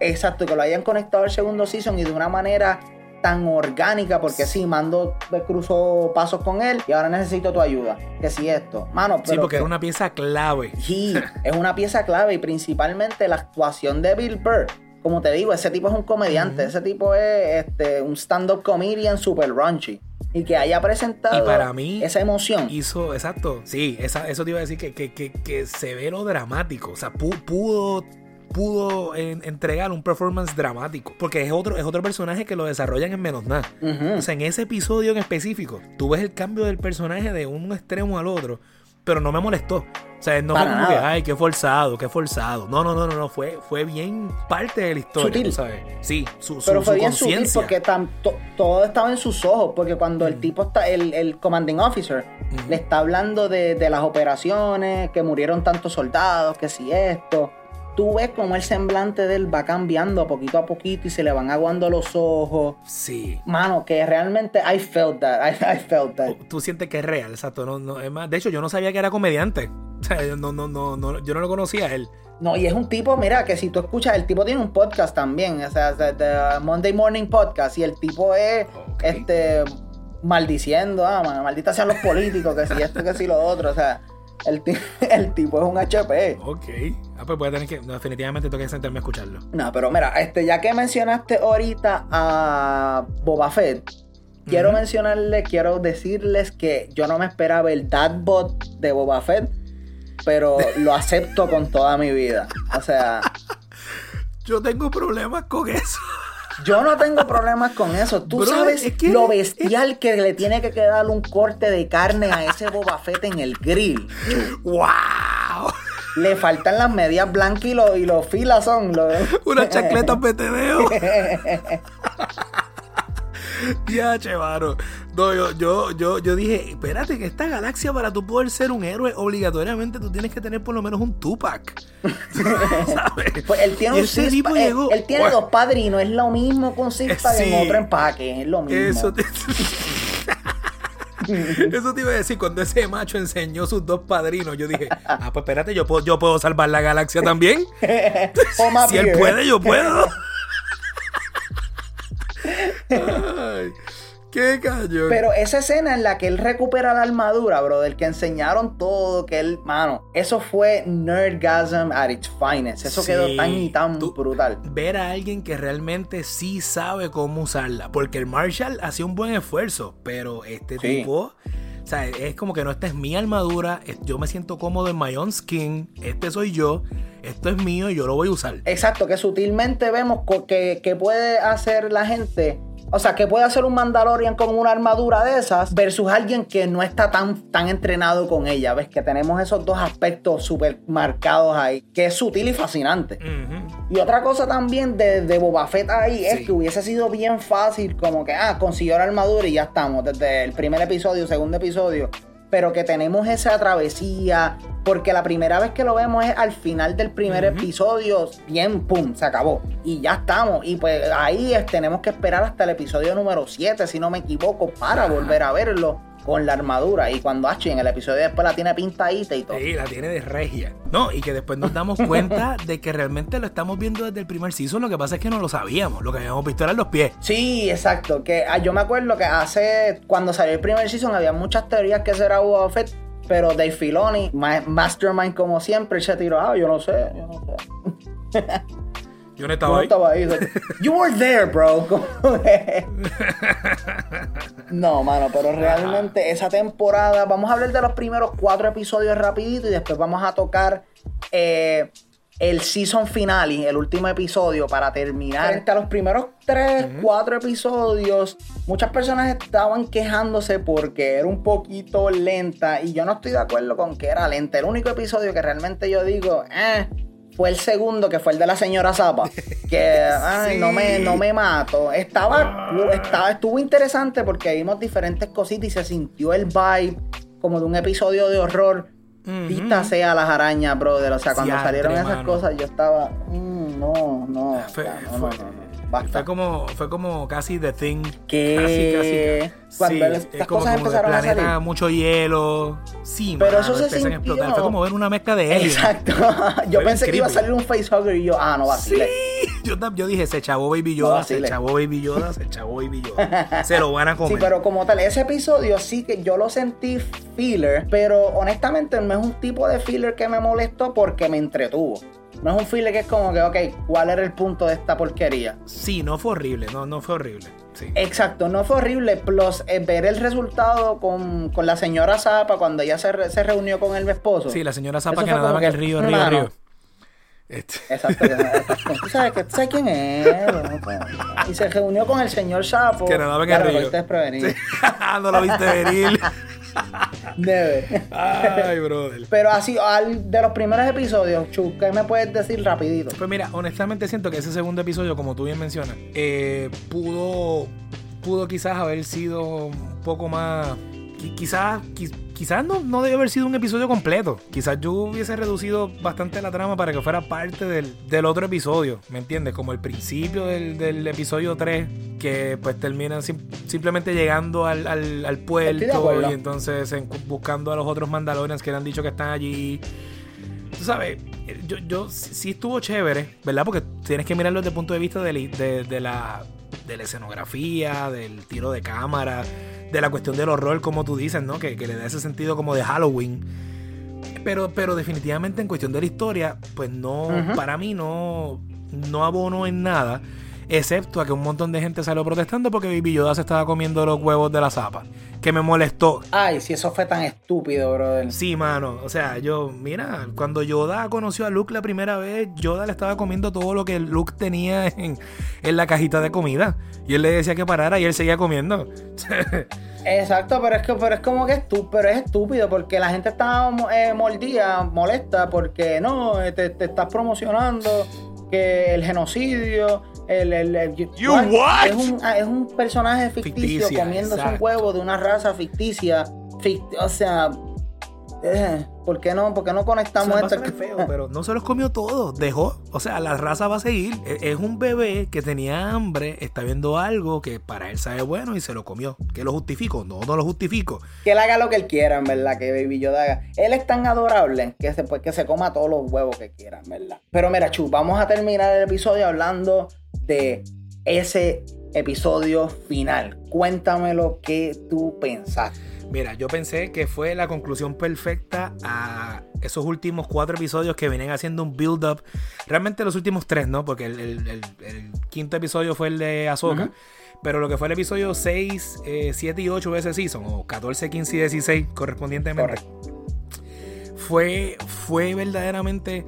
Exacto, que lo hayan conectado al segundo season y de una manera tan orgánica, porque sí, Mando cruzó pasos con él y ahora necesito tu ayuda. Que si esto, mano, pero. Sí, porque es una pieza clave. Sí, [LAUGHS] es una pieza clave y principalmente la actuación de Bill Burr. Como te digo, ese tipo es un comediante, ese tipo es este, un stand-up comedian super raunchy y que haya presentado para mí esa emoción. Hizo, exacto, sí, eso te iba a decir que, que, que, que se ve lo dramático, o sea, pudo pudo entregar un performance dramático. Porque es otro, es otro personaje que lo desarrollan en menos nada. O sea, en ese episodio en específico, tú ves el cambio del personaje de un extremo al otro, pero no me molestó. O sea, no fue como que, ay, qué forzado, qué forzado. No, no, no, no, no. Fue, fue bien parte de la historia, ¿sabes? Sí, su, su Pero fue bien sutil porque tanto, todo estaba en sus ojos. Porque cuando el tipo está, el, el commanding officer, le está hablando de, de las operaciones, que murieron tantos soldados, que si esto tú ves como el semblante de él va cambiando poquito a poquito y se le van aguando los ojos. Sí. Mano, que realmente I felt that. I, felt that. Tú sientes que es real, exacto. No, no, es más, de hecho, yo no sabía que era comediante. [LAUGHS] O sea, yo no, no, no, no, yo no lo conocía a él. No, y es un tipo, mira, que si tú escuchas, el tipo tiene un podcast también, o sea, The Monday Morning Podcast, y el tipo es, este, maldiciendo, ah, maldita sean los políticos, que si esto, que si lo otro, o sea, el, [LAUGHS] el tipo es un HP. Ok. Ah, pues voy a tener que. definitivamente tengo que sentarme a escucharlo. No, pero mira, este, ya que mencionaste ahorita a Boba Fett, quiero mencionarle, quiero decirles que yo no me esperaba el Dadbot de Boba Fett, pero lo [LAUGHS] acepto con toda mi vida. O sea. Yo tengo problemas con eso. Yo no tengo problemas con eso. Tú sabes lo bestial que le tiene que quedar un corte de carne a ese Boba Fett en el grill. [LAUGHS] ¡Wow! Le faltan las medias blancas y los, y los filas son. Los... [LAUGHS] Unas chacletas [LAUGHS] petedeo. [LAUGHS] Ya, chevaro. No, yo, yo, yo, yo dije, espérate, que esta galaxia para tú poder ser un héroe, obligatoriamente tú tienes que tener por lo menos un Tupac. ¿Sabes? Pues él tiene un tipo llegó, él, tiene dos padrinos, es lo mismo con Sixpack en otro empaque, es lo mismo. Eso te... [LAUGHS] Eso te iba a decir, cuando ese macho enseñó sus dos padrinos, yo dije, ah, pues espérate, yo puedo, yo puedo salvar la galaxia también. [LAUGHS] si él puede, yo puedo. [LAUGHS] ¡Qué cañón! Pero esa escena en la que él recupera la armadura, bro, del que enseñaron todo, que él, mano, eso fue nerdgasm at its finest. Eso quedó tan y tan brutal. Ver a alguien que realmente sí sabe cómo usarla. Porque el Marshall hacía un buen esfuerzo, pero este tipo. O sea, es como que no, esta es mi armadura, yo me siento cómodo en my own skin, este soy yo, esto es mío y yo lo voy a usar. Exacto, que sutilmente vemos que, que puede hacer la gente o sea, que puede hacer un Mandalorian con una armadura de esas versus alguien que no está tan, tan entrenado con ella. ¿Ves? Que tenemos esos dos aspectos súper marcados ahí, que es sutil y fascinante. Y otra cosa también de, de Boba Fett ahí es que hubiese sido bien fácil, como que, ah, consiguió la armadura y ya estamos, desde el primer episodio, segundo episodio pero que tenemos esa travesía, porque la primera vez que lo vemos es al final del primer episodio, bien, pum, se acabó. Y ya estamos. Y pues ahí tenemos que esperar hasta el episodio número 7, si no me equivoco, para volver a verlo con la armadura. Y cuando H en el episodio después la tiene pintadita y todo. Sí, la tiene de regia. No, y que después nos damos [LAUGHS] cuenta de que realmente lo estamos viendo desde el primer season. Lo que pasa es que no lo sabíamos. Lo que habíamos visto eran los pies. Sí, exacto. Que ah, yo me acuerdo que hace. Cuando salió el primer season había muchas teorías que eso era Boba Fett. Pero Dave Filoni, Mastermind como siempre, se tiró. Ah, yo no sé, yo no sé. [LAUGHS] Yo no estaba, estaba ahí. You were there, bro. [LAUGHS] no, mano, pero realmente esa temporada, vamos a hablar de los primeros cuatro episodios rapidito y después vamos a tocar eh, el season finale, el último episodio para terminar. Frente a los primeros tres, cuatro episodios, muchas personas estaban quejándose porque era un poquito lenta y yo no estoy de acuerdo con que era lenta. El único episodio que realmente yo digo, eh fue el segundo, que fue el de la señora Zapa. [LAUGHS] Que, ay, no, me, no me mato. Estaba, ah. estaba, estuvo interesante porque vimos diferentes cositas y se sintió el vibe como de un episodio de horror. Vista sea las arañas, brother. O sea, cuando salieron esas cosas, yo estaba, mm, no, no, no, no, no. Fue como, fue como casi The Thing. Que cuando sí, estas cosas empezaron planeta, a salir. mucho hielo. Sí, pero eso se sintió. explotar. Fue como ver una mezcla de él. Exacto. [LAUGHS] yo pensé que iba a salir un facehugger y yo, ah, no vacile. Sí. [LAUGHS] Yo, yo dije, se chavó Baby Yoda, se chavó Baby Yoda, se chavó Baby Yoda. se lo van a comer. Sí, pero como tal, ese episodio sí que yo lo sentí filler, pero honestamente no es un tipo de filler que me molestó porque me entretuvo. No es un file que es como que, ok, ¿cuál era el punto de esta porquería? Sí, no fue horrible, no, no fue horrible. Exacto, no fue horrible. Plus, eh, ver el resultado con, la señora Zapa cuando ella se, se, reunió con el esposo. Sí, la señora Zapa que nadaba en el río, río, río. Este. Exacto. ¿Tú sabes, ¿Tú sabes quién es? Y se reunió con el señor Sapo. Que nadaba en el río. Sí. [LAUGHS] no lo viste venir. [LAUGHS] Debe. Ay, brother. Pero así, al, de los primeros episodios, Chu, ¿qué me puedes decir rapidito? Pues mira, honestamente siento que ese segundo episodio, como tú bien mencionas, eh, pudo, pudo quizás haber sido un poco más... Quizás, quizás no, no debe haber sido un episodio completo. Quizás yo hubiese reducido bastante la trama para que fuera parte del, otro episodio, ¿me entiendes? Como el principio del, episodio 3, que pues terminan simplemente llegando al, al, puerto y entonces buscando a los otros Mandalorians que le han dicho que están allí. Tú sabes, yo, yo sí estuvo chévere, ¿verdad? Porque tienes que mirarlo desde el punto de vista de, de la, de la escenografía, del tiro de cámara de la cuestión del horror, como tú dices, ¿no? Que, le da ese sentido como de Halloween. Pero, pero definitivamente en cuestión de la historia, pues no, para mí no, no abono en nada. Excepto a que un montón de gente salió protestando porque Baby Yoda se estaba comiendo los huevos de la zapa. Que me molestó. Ay, si eso fue tan estúpido, brother. Sí, mano. O sea, yo, mira, cuando Yoda conoció a Luke la primera vez, Yoda le estaba comiendo todo lo que Luke tenía en, en la cajita de comida. Y él le decía que parara y él seguía comiendo. [LAUGHS] Exacto, pero es que pero es como que tú, pero es estúpido porque la gente está eh, mordida, molesta porque no, eh, te, te estás promocionando que el genocidio el, el, Es, un, ah, es, un, personaje ficticio comiéndose un huevo de una raza ficticia. o sea, eh, ¿por qué no, por no conectamos esto? feo, pero no se los comió todos, dejó. O sea, la raza va a seguir. E, es un bebé que tenía hambre, está viendo algo que para él sabe bueno y se lo comió. ¿Que lo justifico? No, no lo justifico. Que él haga lo que él quiera, en verdad, que Baby Yoda haga. Él es tan adorable que se, pues, que se coma todos los huevos que quiera, ¿verdad? Pero mira, Chu, vamos a terminar el episodio hablando de ese episodio final. Cuéntame lo que tú pensaste. Mira, yo pensé que fue la conclusión perfecta a esos últimos cuatro episodios que venían haciendo un build-up. Realmente los últimos tres, ¿no? Porque el, quinto episodio fue el de Ahsoka. Pero lo que fue el episodio 6, 7 eh, y 8 de ese season, o 14, 15 y 16 correspondientemente, fue, fue verdaderamente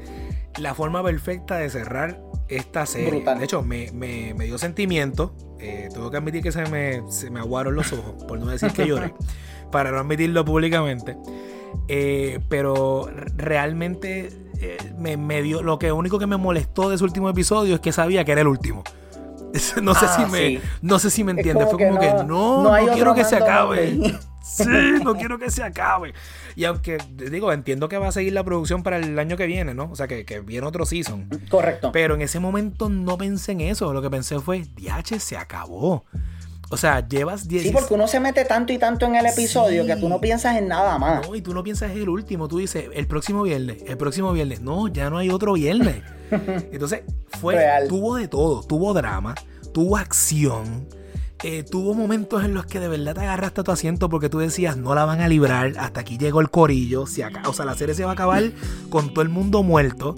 la forma perfecta de cerrar esta serie. De hecho, me, dio sentimiento. Eh, tengo que admitir que se me, se me aguaron los ojos, por no decir que lloré, [LAUGHS] para no admitirlo públicamente. Eh, pero realmente eh, me, dio. Lo que único que me molestó de ese último episodio es que sabía que era el último. [LAUGHS] no sé si ah, me. No sé si me entiendes. Fue como que, no, no, quiero que se acabe. [LAUGHS] Sí, no quiero que se acabe. Y aunque, digo, entiendo que va a seguir la producción para el año que viene, ¿no? O sea, que, viene otro season. Correcto. Pero en ese momento no pensé en eso. Lo que pensé fue, DH se acabó. O sea, llevas 10. Sí, porque uno se mete tanto y tanto en el episodio que tú no piensas en nada más. No, y tú no piensas en el último. Tú dices, el próximo viernes, el próximo viernes. No, ya no hay otro viernes. [LAUGHS] Entonces, fue. Tuvo de todo. Tuvo drama, tuvo acción eh, tuvo momentos en los que de verdad te agarraste a tu asiento porque tú decías, no la van a librar, hasta aquí llegó el corillo, o sea, la serie se va a acabar con todo el mundo muerto.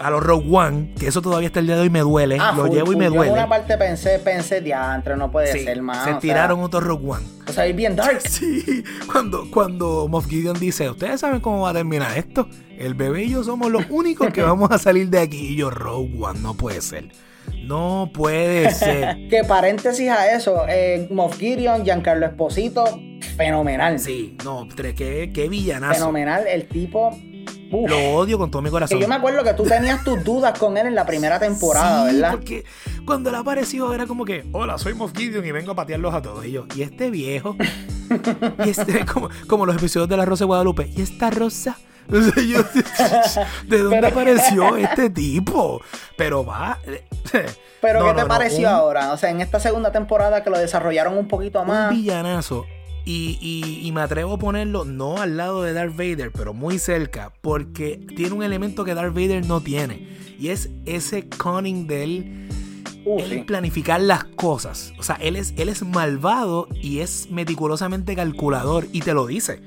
A los Rogue One, que eso todavía hasta el día de hoy me duele, ah, lo llevo y me duele. Yo en una parte pensé, pensé, diantre, no puede ser más. Se tiraron otros Rogue One. O sea, es bien dark. [LAUGHS] Sí, cuando, cuando Moff Gideon dice, ¿ustedes saben cómo va a terminar esto? El bebé y yo somos los únicos que vamos a salir de aquí. Y yo, Rogue One, no puede ser. No puede [LAUGHS] ser. que paréntesis a eso, eh, Moff Gideon, Giancarlo Esposito, fenomenal. Sí, no, qué, qué villanazo. Fenomenal, el tipo. Lo odio con todo mi corazón. Que yo me acuerdo que tú tenías tus dudas con él en la primera temporada, sí, ¿verdad? Porque cuando él apareció era como que, hola, soy Moff Gideon y vengo a patearlos a todos. Y yo, ¿y este viejo? [LAUGHS] y este, como, como los episodios de La Rosa de Guadalupe. ¿Y esta rosa? [LAUGHS] ¿De dónde apareció este tipo? Pero va. Pero [LAUGHS] ¿qué te pareció ahora? O sea, en esta segunda temporada que lo desarrollaron un poquito más. Un villanazo. Y, y, me atrevo a ponerlo no al lado de Darth Vader, pero muy cerca, porque tiene un elemento que Darth Vader no tiene. Y es ese cunning de él, uh, planificar las cosas. O sea, él es, él es malvado y es meticulosamente calculador y te lo dice.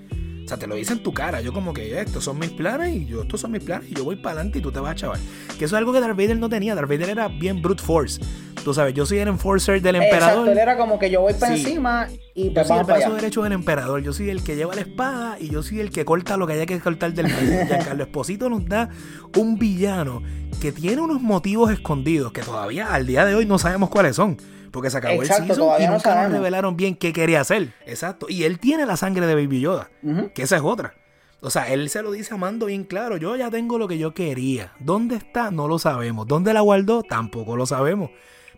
O sea, te lo dice en tu cara. Yo como que estos son mis planes y yo estos son mis planes y yo voy para adelante y tú te vas, chaval. Que eso es algo que Darth Vader no tenía. Darth Vader era bien brute force. Tú sabes, yo soy el enforcer del emperador. Exacto, él era como que yo voy para encima y te Yo soy el brazo derecho del emperador. Yo soy el que lleva la espada y yo soy el que corta lo que haya que cortar del medio. [LAUGHS] Carlos Esposito nos da un villano que tiene unos motivos escondidos que todavía al día de hoy no sabemos cuáles son. Porque se acabó el season y nunca nos revelaron bien qué quería hacer. Exacto. Y él tiene la sangre de Baby Yoda, que esa es otra. O sea, él se lo dice a Mando bien claro. Yo ya tengo lo que yo quería. ¿Dónde está? No lo sabemos. ¿Dónde la guardó? Tampoco lo sabemos.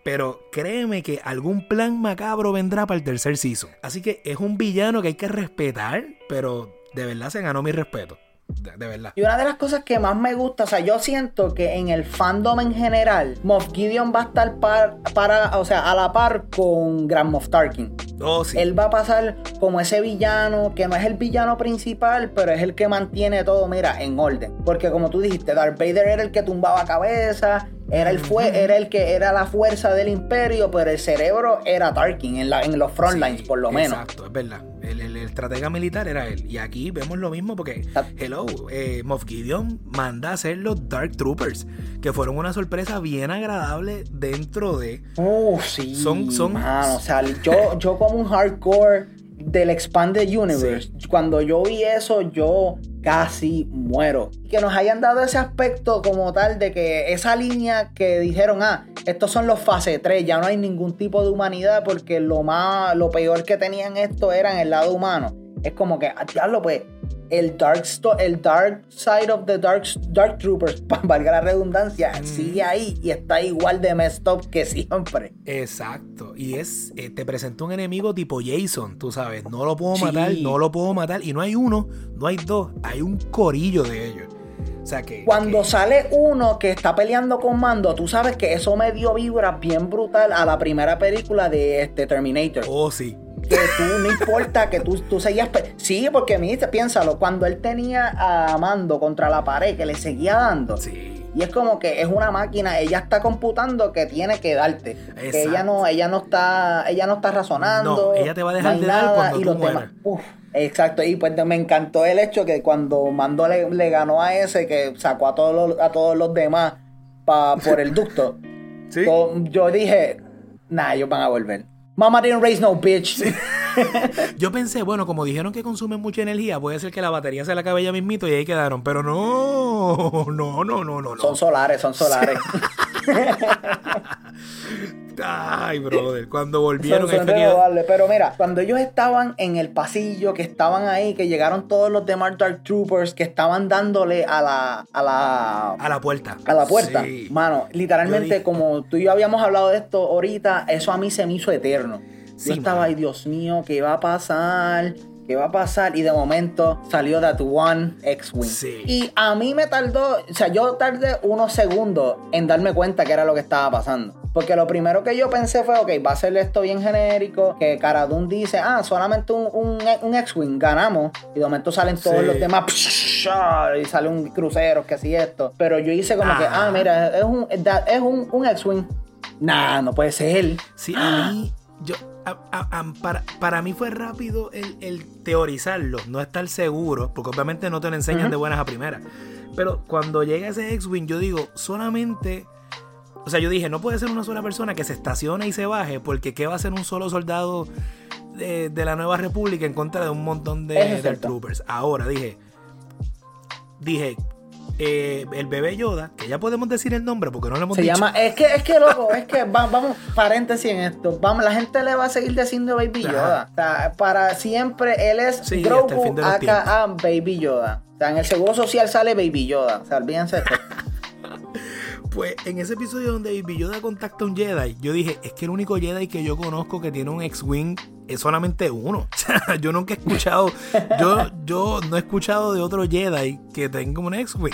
Pero créeme que algún plan macabro vendrá para el tercer season. Así que es un villano que hay que respetar, pero de verdad se ganó mi respeto. De, verdad. Y una de las cosas que más me gusta, o sea, yo siento que en el fandom en general, Moff Gideon va a estar para, o sea, a la par con Grand Moff Tarkin. Oh, sí. Él va a pasar como ese villano, que no es el villano principal, pero es el que mantiene todo, mira, en orden. Porque como tú dijiste, Darth Vader era el que tumbaba cabeza, era el, fue, era el que era la fuerza del imperio, pero el cerebro era Tarkin en, la, en los frontlines, por lo menos. Exacto, es verdad. El, el, estratega militar era él. Y aquí vemos lo mismo porque, hello, eh, Moff Gideon manda a hacer los Dark Troopers, que fueron una sorpresa bien agradable dentro de. Oh, sí. Son. son... o sea, yo, yo como un hardcore del Expanded Universe, [LAUGHS] cuando yo vi eso, yo casi muero. Y que nos hayan dado ese aspecto como tal de que esa línea que dijeron, ah, estos son los fase 3, ya no hay ningún tipo de humanidad porque lo más, lo peor que tenían esto era en el lado humano. Es como que, lo pues, el dark, el dark side of the dark, dark troopers, para [LAUGHS] valga la redundancia, mm. sigue ahí y está igual de messed up que siempre. Exacto. Y es, eh, te presentó un enemigo tipo Jason, tú sabes, no lo puedo matar, no lo puedo matar. Y no hay uno, no hay dos, hay un corillo de ellos. O sea que, Cuando sale uno que está peleando con Mando, tú sabes que eso me dio vibra bien brutal a la primera película de este Terminator. Oh, sí que tú no importa que tú, tú seguías. Sí, porque a mí, piénsalo, cuando él tenía a Mando contra la pared, que le seguía dando. Sí. Y es como que es una máquina, ella está computando que tiene que darte. Que ella no, ella no está, ella no está razonando. No, ella te va a dejar de dar cuando y tú los mueras. demás. Uf, exacto, y pues me encantó el hecho que cuando Mando le, le ganó a ese, que sacó a todos los, a todos los demás pa, por el ducto. [LAUGHS] Sí. yo, yo dije, nah, ellos van a volver. Mama didn't raise no bitch. [LAUGHS] Yo pensé, bueno, como dijeron que consumen mucha energía, puede ser que la batería se la acabe ya mismito y ahí quedaron. Pero no, no, no, no, no. no. son solares, son solares. [LAUGHS] Ay, brother, cuando volvieron Son- son que-. Pero mira, cuando ellos estaban en el pasillo, que estaban ahí, que llegaron todos los demás Dark Troopers, que estaban dándole a la, a la, a la puerta. a la puerta. Sí. Mano, literalmente, dije- como tú y yo habíamos hablado de esto ahorita, eso a mí se me hizo eterno. Sí, yo estaba ahí, Dios mío, ¿qué va a pasar? ¿Qué va a pasar? Y de momento salió That One X-Wing. Sí. Y a mí me tardó, o sea, yo tardé unos segundos en darme cuenta que era lo que estaba pasando. Porque lo primero que yo pensé fue, ok, va a ser esto bien genérico, que Cara Dune dice, ah, solamente un, un, un X-Wing, ganamos. Y de momento salen todos Sí. los demás, [LAUGHS] y sale un crucero, que así esto. Pero yo hice como que, Ah. ah, mira, es un, es un, un X-Wing. Nah, no puede ser. Sí, a mí, yo, a- a- a- para, para mí fue rápido el, el teorizarlo, no estar seguro, porque obviamente no te lo enseñan de buenas a primeras. Pero cuando llega ese X-Wing, yo digo, solamente. O sea, yo dije, no puede ser una sola persona que se estacione y se baje, porque ¿qué va a ser un solo soldado de, de la Nueva República en contra de un montón de cierto. Troopers? Ahora dije, dije, eh, el bebé Yoda, que ya podemos decir el nombre porque no lo hemos Se dicho. llama, es que, es que loco, es que va- vamos, paréntesis en esto. Vamos, la gente le va a seguir diciendo Baby. Yoda. O sea, para siempre él es Sí, Grogu aka Baby Yoda. O sea, en el seguro social sale Baby Yoda. O sea, olvídense de esto. [LAUGHS] Pues en ese episodio donde Baby Yoda contacta a un Jedi, yo dije, es que el único Jedi que yo conozco que tiene un X-Wing es solamente uno. [LAUGHS] Yo nunca he escuchado, yo, yo no he escuchado de otro Jedi que tenga un X-Wing.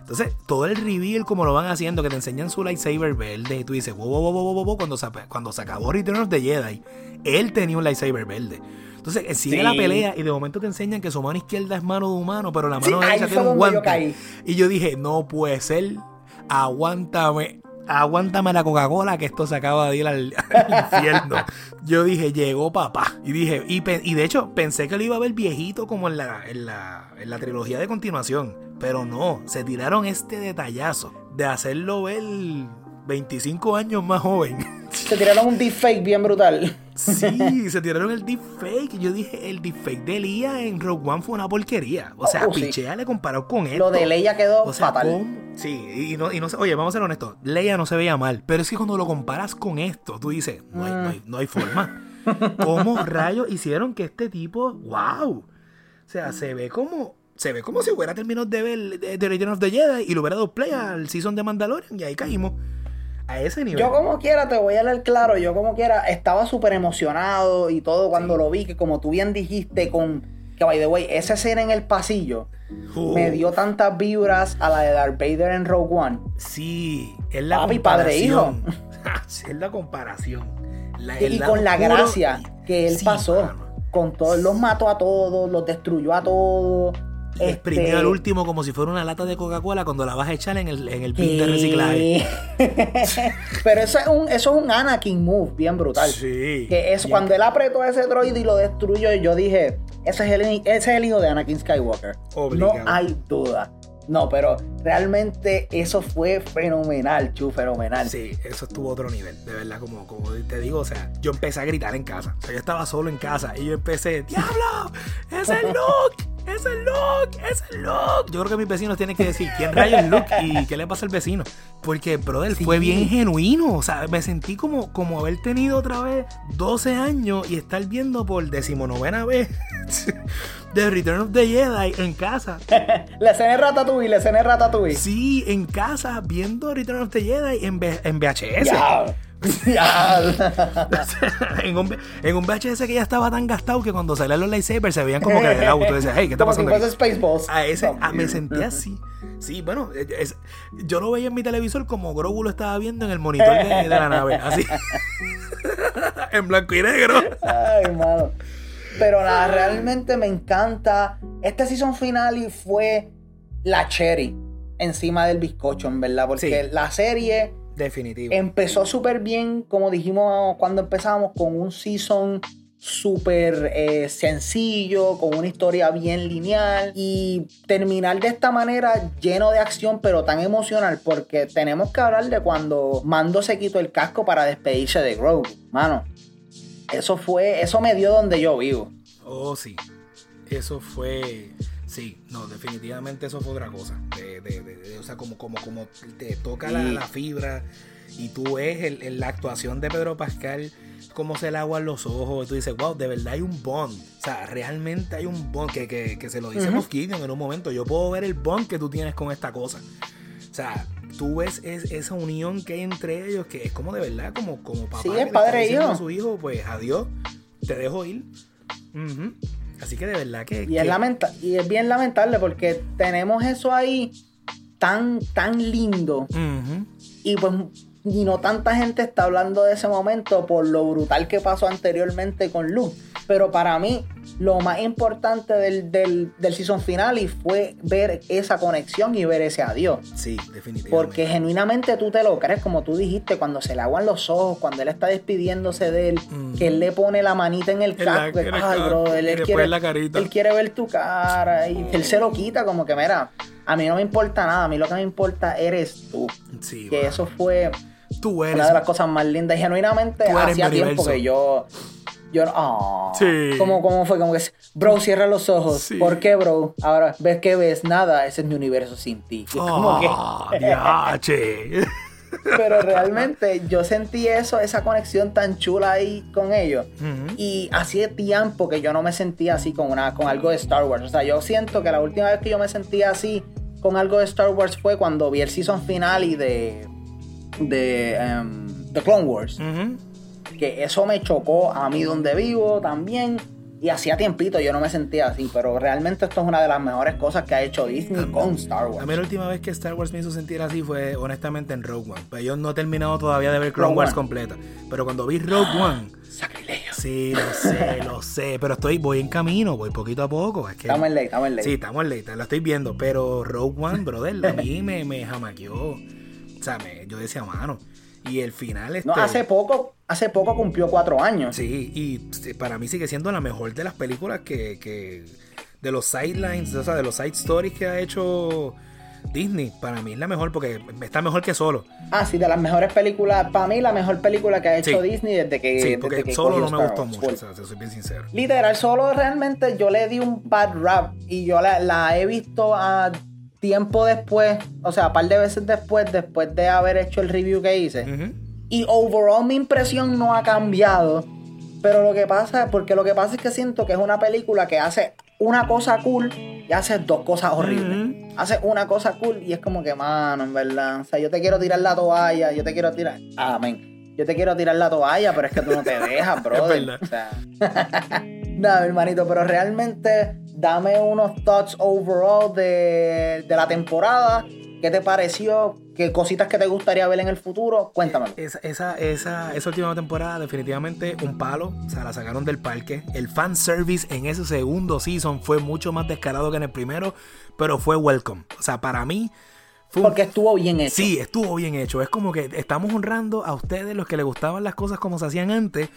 Entonces, todo el reveal como lo van haciendo, que te enseñan su lightsaber verde, y tú dices, wow, wow, wow, wow, wow, cuando se, cuando se acabó Return of the Jedi, él tenía un lightsaber verde. Entonces, eh, sigue Sí. la pelea y de momento te enseñan que su mano izquierda es mano de humano, pero la Sí, mano ahí derecha tiene un yo guante. caí. Y yo dije, no puede ser, aguántame, aguántame la Coca-Cola que esto se acaba de ir al, [LAUGHS] al infierno. Yo dije, llegó papá. Y dije, y, y de hecho pensé que lo iba a ver viejito como en la, en la, en la trilogía de continuación. Pero no, se tiraron este detallazo de hacerlo ver 25 años más joven. Se tiraron un deepfake bien brutal. Sí, [LAUGHS] se tiraron el deepfake. Yo dije, el deepfake de Lía en Rogue One fue una porquería. O sea, Oh, sí. picheale comparado con esto. Lo de Leia quedó O sea, fatal. Sí, y no, y no sé- oye, vamos a ser honestos. Leia no se veía mal, pero es que cuando lo comparas con esto, tú dices, no hay, no hay, no hay forma. ¿Cómo [LAUGHS] rayos hicieron que este tipo, wow? O sea, se ve como, se ve como si hubiera terminado de ver The The Return of the Jedi y lo hubiera dado play al season de Mandalorian y ahí caímos. A ese nivel. Yo como quiera, te voy a leer claro, yo como quiera, estaba súper emocionado y todo cuando Sí. lo vi, que como tú bien dijiste con... Que, by the way, esa escena en el pasillo Uh, me dio tantas vibras a la de Darth Vader en Rogue One. Sí, es la Papi, padre, comparación. [LAUGHS] Sí, es la comparación. La- Y, con la gracia y- que él sí, pasó. mano. Con todos, los mató a todos, los destruyó a todos. Y exprimió Este, al último como si fuera una lata de Coca-Cola cuando la vas a echar en el, en el bin de reciclaje. [LAUGHS] Pero eso es un, eso es un Anakin move bien brutal. Sí. Que es cuando él apretó a ese droide y lo destruyó, yo dije, ese es el, ese es el hijo de Anakin Skywalker. Obligado. No hay duda. No, pero realmente eso fue fenomenal, chu, fenomenal. Sí, eso estuvo a otro nivel, de verdad, como, como te digo, o sea, yo empecé a gritar en casa, o sea, yo estaba solo en casa y yo empecé, ¡Diablo! ¡Es el Luke! ¡Es el Luke! ¡Es el Luke! Yo creo que mis vecinos tienen que decir, ¿quién rayos es Luke? ¿Y qué le pasa al vecino? Porque, brother, fue bien genuino, o sea, me sentí como, como haber tenido otra vez 12 años y estar viendo por decimonovena vez [LAUGHS] The Return of the Jedi en casa. [LAUGHS] La escena de Ratatouille, la escena de Ratatouille. Sí, en casa, viendo Return of the Jedi en, en VHS. Ya. [LAUGHS] En, un, en un VHS que ya estaba tan gastado que cuando salían los lightsabers se veían como que del auto. Decía, hey, ¿qué está pasando fuese aquí? Spaceballs. A ese, a- me sentí así. Sí, bueno, es- yo lo veía en mi televisor como Grogu lo estaba viendo en el monitor de, de la nave. Así. [LAUGHS] en blanco y negro. Ay, mano. Pero nada, realmente me encanta. Este season finale fue la cherry encima del bizcocho, en verdad, porque Sí. la serie Definitivo. empezó súper bien, como dijimos cuando empezamos, con un season súper eh, sencillo, con una historia bien lineal y terminar de esta manera lleno de acción pero tan emocional porque tenemos que hablar de cuando Mando se quitó el casco para despedirse de Grogu, mano. Eso fue, eso me dio donde yo vivo. Oh, sí. Eso fue. Sí, no, definitivamente eso fue otra cosa. De, de- de- de- o sea, como, como, como te toca la, la fibra y tú ves el- el- la actuación de Pedro Pascal, cómo se le aguan los ojos. Y tú dices, wow, de verdad hay un bond. O sea, realmente hay un bond que, que, que se lo dice Gideon en un momento. Yo puedo ver el bond que tú tienes con esta cosa. O sea, tú ves es- esa unión que hay entre ellos, que es como de verdad, como, como papá. Sí, que es le padre e hijo. a su hijo, pues adiós, te dejo ir. Así que de verdad que. Y es, que- lamenta y es bien lamentable porque tenemos eso ahí tan, tan lindo y pues y no tanta gente está hablando de ese momento por lo brutal que pasó anteriormente con Luke. Pero para mí, lo más importante del, del, del season final y fue ver esa conexión y ver ese adiós. Sí, definitivamente. Porque genuinamente tú te lo crees, como tú dijiste, cuando se le aguan los ojos, cuando él está despidiéndose de él, Mm. que él le pone la manita en el casco. Ay, bro, él, él quiere, la carita. él quiere ver tu cara y él se lo quita como que, mira, a mí no me importa nada, a mí lo que me importa eres tú. Sí, Que eso fue Tú eres. una de las cosas más lindas y genuinamente hacía tiempo que yo... Yo, ah, Sí. ¿Cómo, ¿Cómo fue? Como que, bro, cierra los ojos. Sí. ¿Por qué, bro? Ahora, ¿ves que ves? Nada, ese es mi universo sin ti. Y es como que... [LAUGHS] Pero realmente yo sentí eso, esa conexión tan chula ahí con ellos. Y hacía tiempo que yo no me sentía así con, una, con algo de Star Wars. O sea, yo siento que la última vez que yo me sentía así con algo de Star Wars fue cuando vi el season final y de, de em, The Clone Wars. Que eso me chocó a mí donde vivo también. Y hacía tiempito yo no me sentía así. Pero realmente esto es una de las mejores cosas que ha hecho Disney con Star A Wars. mí la última vez que Star Wars me hizo sentir así fue honestamente en Rogue One. Pero yo no he terminado todavía de ver Clone Rogue Wars One. completa. Pero cuando vi Rogue One, Sacrilegio. sí, lo sé, lo sé. Pero estoy, voy en camino, voy poquito a poco. Es que, Estamos en ley, estamos en ley. Sí, estamos en ley, la estoy viendo. Pero Rogue One, brother, a mí me, me jamaqueó. O sea, me- yo decía, mano. Y el final, este. No, hace poco, hace poco cumplió cuatro años. Sí, y sí, para mí sigue siendo la mejor de las películas que, que de los sidelines, o sea, de los side stories que ha hecho Disney. Para mí es la mejor porque está mejor que solo. Ah, sí, de las mejores películas, para mí la mejor película que ha hecho Sí. Disney desde que, Sí, desde porque que solo no me Star gustó mucho, o sea, te soy bien sincero. Literal, solo realmente yo le di un bad rap y yo la, la he visto a tiempo después, o sea, un par de veces después, después de haber hecho el review que hice. Ujú. Y overall mi impresión no ha cambiado. Pero lo que pasa, porque lo que pasa es que siento que es una película que hace una cosa cool y hace dos cosas horribles. Hace una cosa cool y es como que, mano, en verdad. O sea, yo te quiero tirar la toalla, yo te quiero tirar. Amén. Yo te quiero tirar la toalla, pero es que tú no te dejas, [LAUGHS] brother. o sea. [LAUGHS] Nada, hermanito, pero realmente dame unos thoughts overall de, de la temporada. ¿Qué te pareció? ¿Qué cositas que te gustaría ver en el futuro? Cuéntamelo. Esa, esa, esa, esa última temporada definitivamente un palo, o sea, la sacaron del parque. El fan service en ese segundo season fue mucho más descarado que en el primero, pero fue welcome. O sea, para mí fue un Porque estuvo bien hecho. Sí, estuvo bien hecho. Es como que estamos honrando a ustedes, los que les gustaban las cosas como se hacían antes,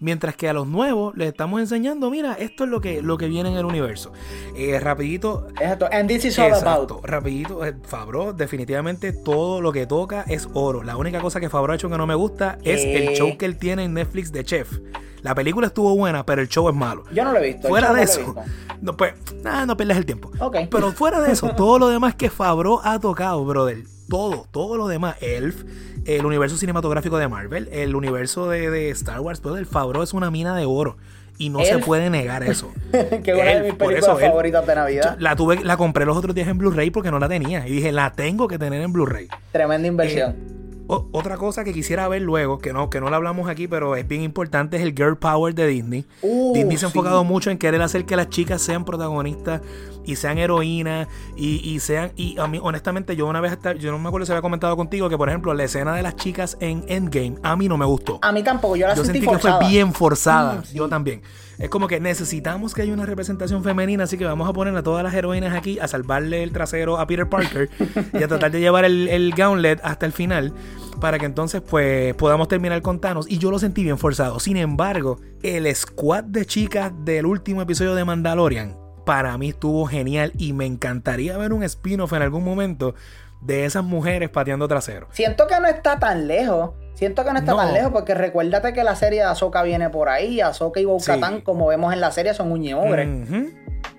mientras que a los nuevos les estamos enseñando, mira, esto es lo que, lo que viene en el universo. Eh, rapidito. Exacto. And this is all Exacto, about. rapidito, eh, Fabro, definitivamente todo lo que toca es oro. La única cosa que Fabro ha hecho que no me gusta es Eh. el show que él tiene en Netflix de Chef. La película estuvo buena, pero el show es malo. Yo no lo he visto. Fuera de no eso, no, pues, nada, no pierdas el tiempo. Pero fuera de eso, [LAUGHS] todo lo demás que Fabro ha tocado, brother, todo, todo lo demás, Elf, el universo cinematográfico de Marvel, el universo de, de Star Wars, brother, Fabro es una mina de oro. Y no se puede negar eso. [LAUGHS] que una de Elf, mis por películas favoritas de Navidad. La tuve, la compré los otros días en Blu-ray porque no la tenía. Y dije, la tengo que tener en Bluray. Tremenda inversión. otra cosa que quisiera ver luego, que no, que no lo hablamos aquí, pero es bien importante, es el Girl Power de Disney. Uh, Disney se ha enfocado mucho en querer hacer que las chicas sean protagonistas y sean heroínas y, sean. Y a mí, honestamente, yo una vez, yo no me acuerdo si había comentado contigo que, por ejemplo, la escena de las chicas en Endgame a mí no me gustó. A mí tampoco, yo la yo sentí, que fue bien forzada. Mm, yo también. Es como que necesitamos que haya una representación femenina, así que vamos a poner a todas las heroínas aquí a salvarle el trasero a Peter Parker y a tratar de llevar el, el gauntlet hasta el final para que entonces pues podamos terminar con Thanos y yo lo sentí bien forzado. Sin embargo, el squad de chicas del último episodio de Mandalorian para mí estuvo genial y me encantaría ver un spin-off en algún momento de esas mujeres pateando trasero. Siento que no está tan lejos. Siento que no está tan lejos porque recuérdate que la serie de Ahsoka viene por ahí. Ahsoka y bo como vemos en la serie, son un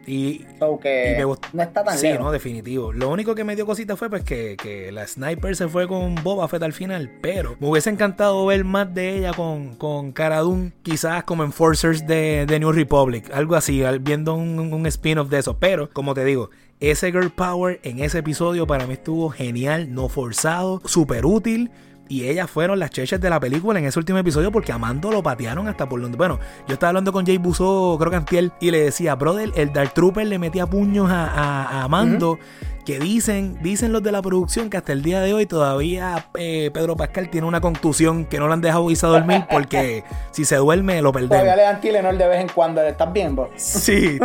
y, que no está tan Sí, no, definitivo. Lo único que me dio cosita fue pues que, la sniper se fue con Boba Fett al final. Pero me hubiese encantado ver más de ella con, con Cara quizás como Enforcers de, de New Republic. Algo así, viendo un, un spin-off de eso. Pero, como te digo, ese Girl Power en ese episodio para mí estuvo genial, no forzado, súper útil. Y ellas fueron las chechas de la película en ese último episodio porque a Mando lo patearon hasta por donde. Bueno, yo estaba hablando con Jay Buso, creo que Antiel, y le decía, brother, el Dark Trooper le metía puños a, a, Mando que dicen, dicen los de la producción que hasta el día de hoy todavía eh, Pedro Pascal tiene una contusión que no lo han dejado irse a dormir porque [LAUGHS] si se duerme lo perdemos. Todavía le dan Tylenol de vez en cuando, ¿estás bien, bro? Sí,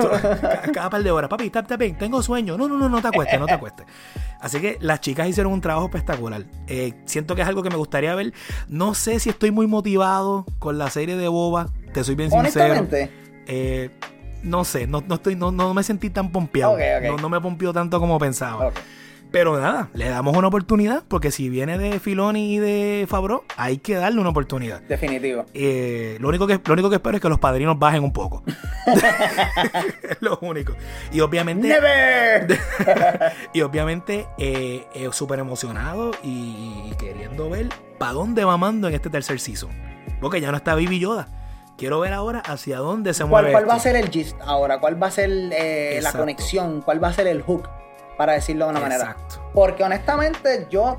cada, par de horas. Papi, está, bien, tengo sueño. No, no, no, no te acuestes, no te acuestes. Así que las chicas hicieron un trabajo espectacular. Eh, siento que es algo que me gustaría ver. No sé si estoy muy motivado con la serie de Boba, te soy bien sincero. Eh, no sé, no, no, estoy, no, no me sentí tan pompeado. No, no, me pompió tanto como pensaba. Pero nada, le damos una oportunidad, porque si viene de Filoni y de Fabro, hay que darle una oportunidad. Definitivo. Eh, lo, único que, lo único que espero es que los padrinos bajen un poco. es [LAUGHS] [LAUGHS] lo único. Y obviamente. ¡Never! [LAUGHS] y obviamente, eh, eh, súper emocionado y, queriendo ver para dónde va Mando en este tercer season. Porque ya no está Baby Yoda quiero ver ahora hacia dónde se mueve. ¿Cuál va a ser el gist ahora? ¿Cuál va a ser eh, la conexión? ¿Cuál va a ser el hook? Para decirlo de una manera. Porque honestamente, yo,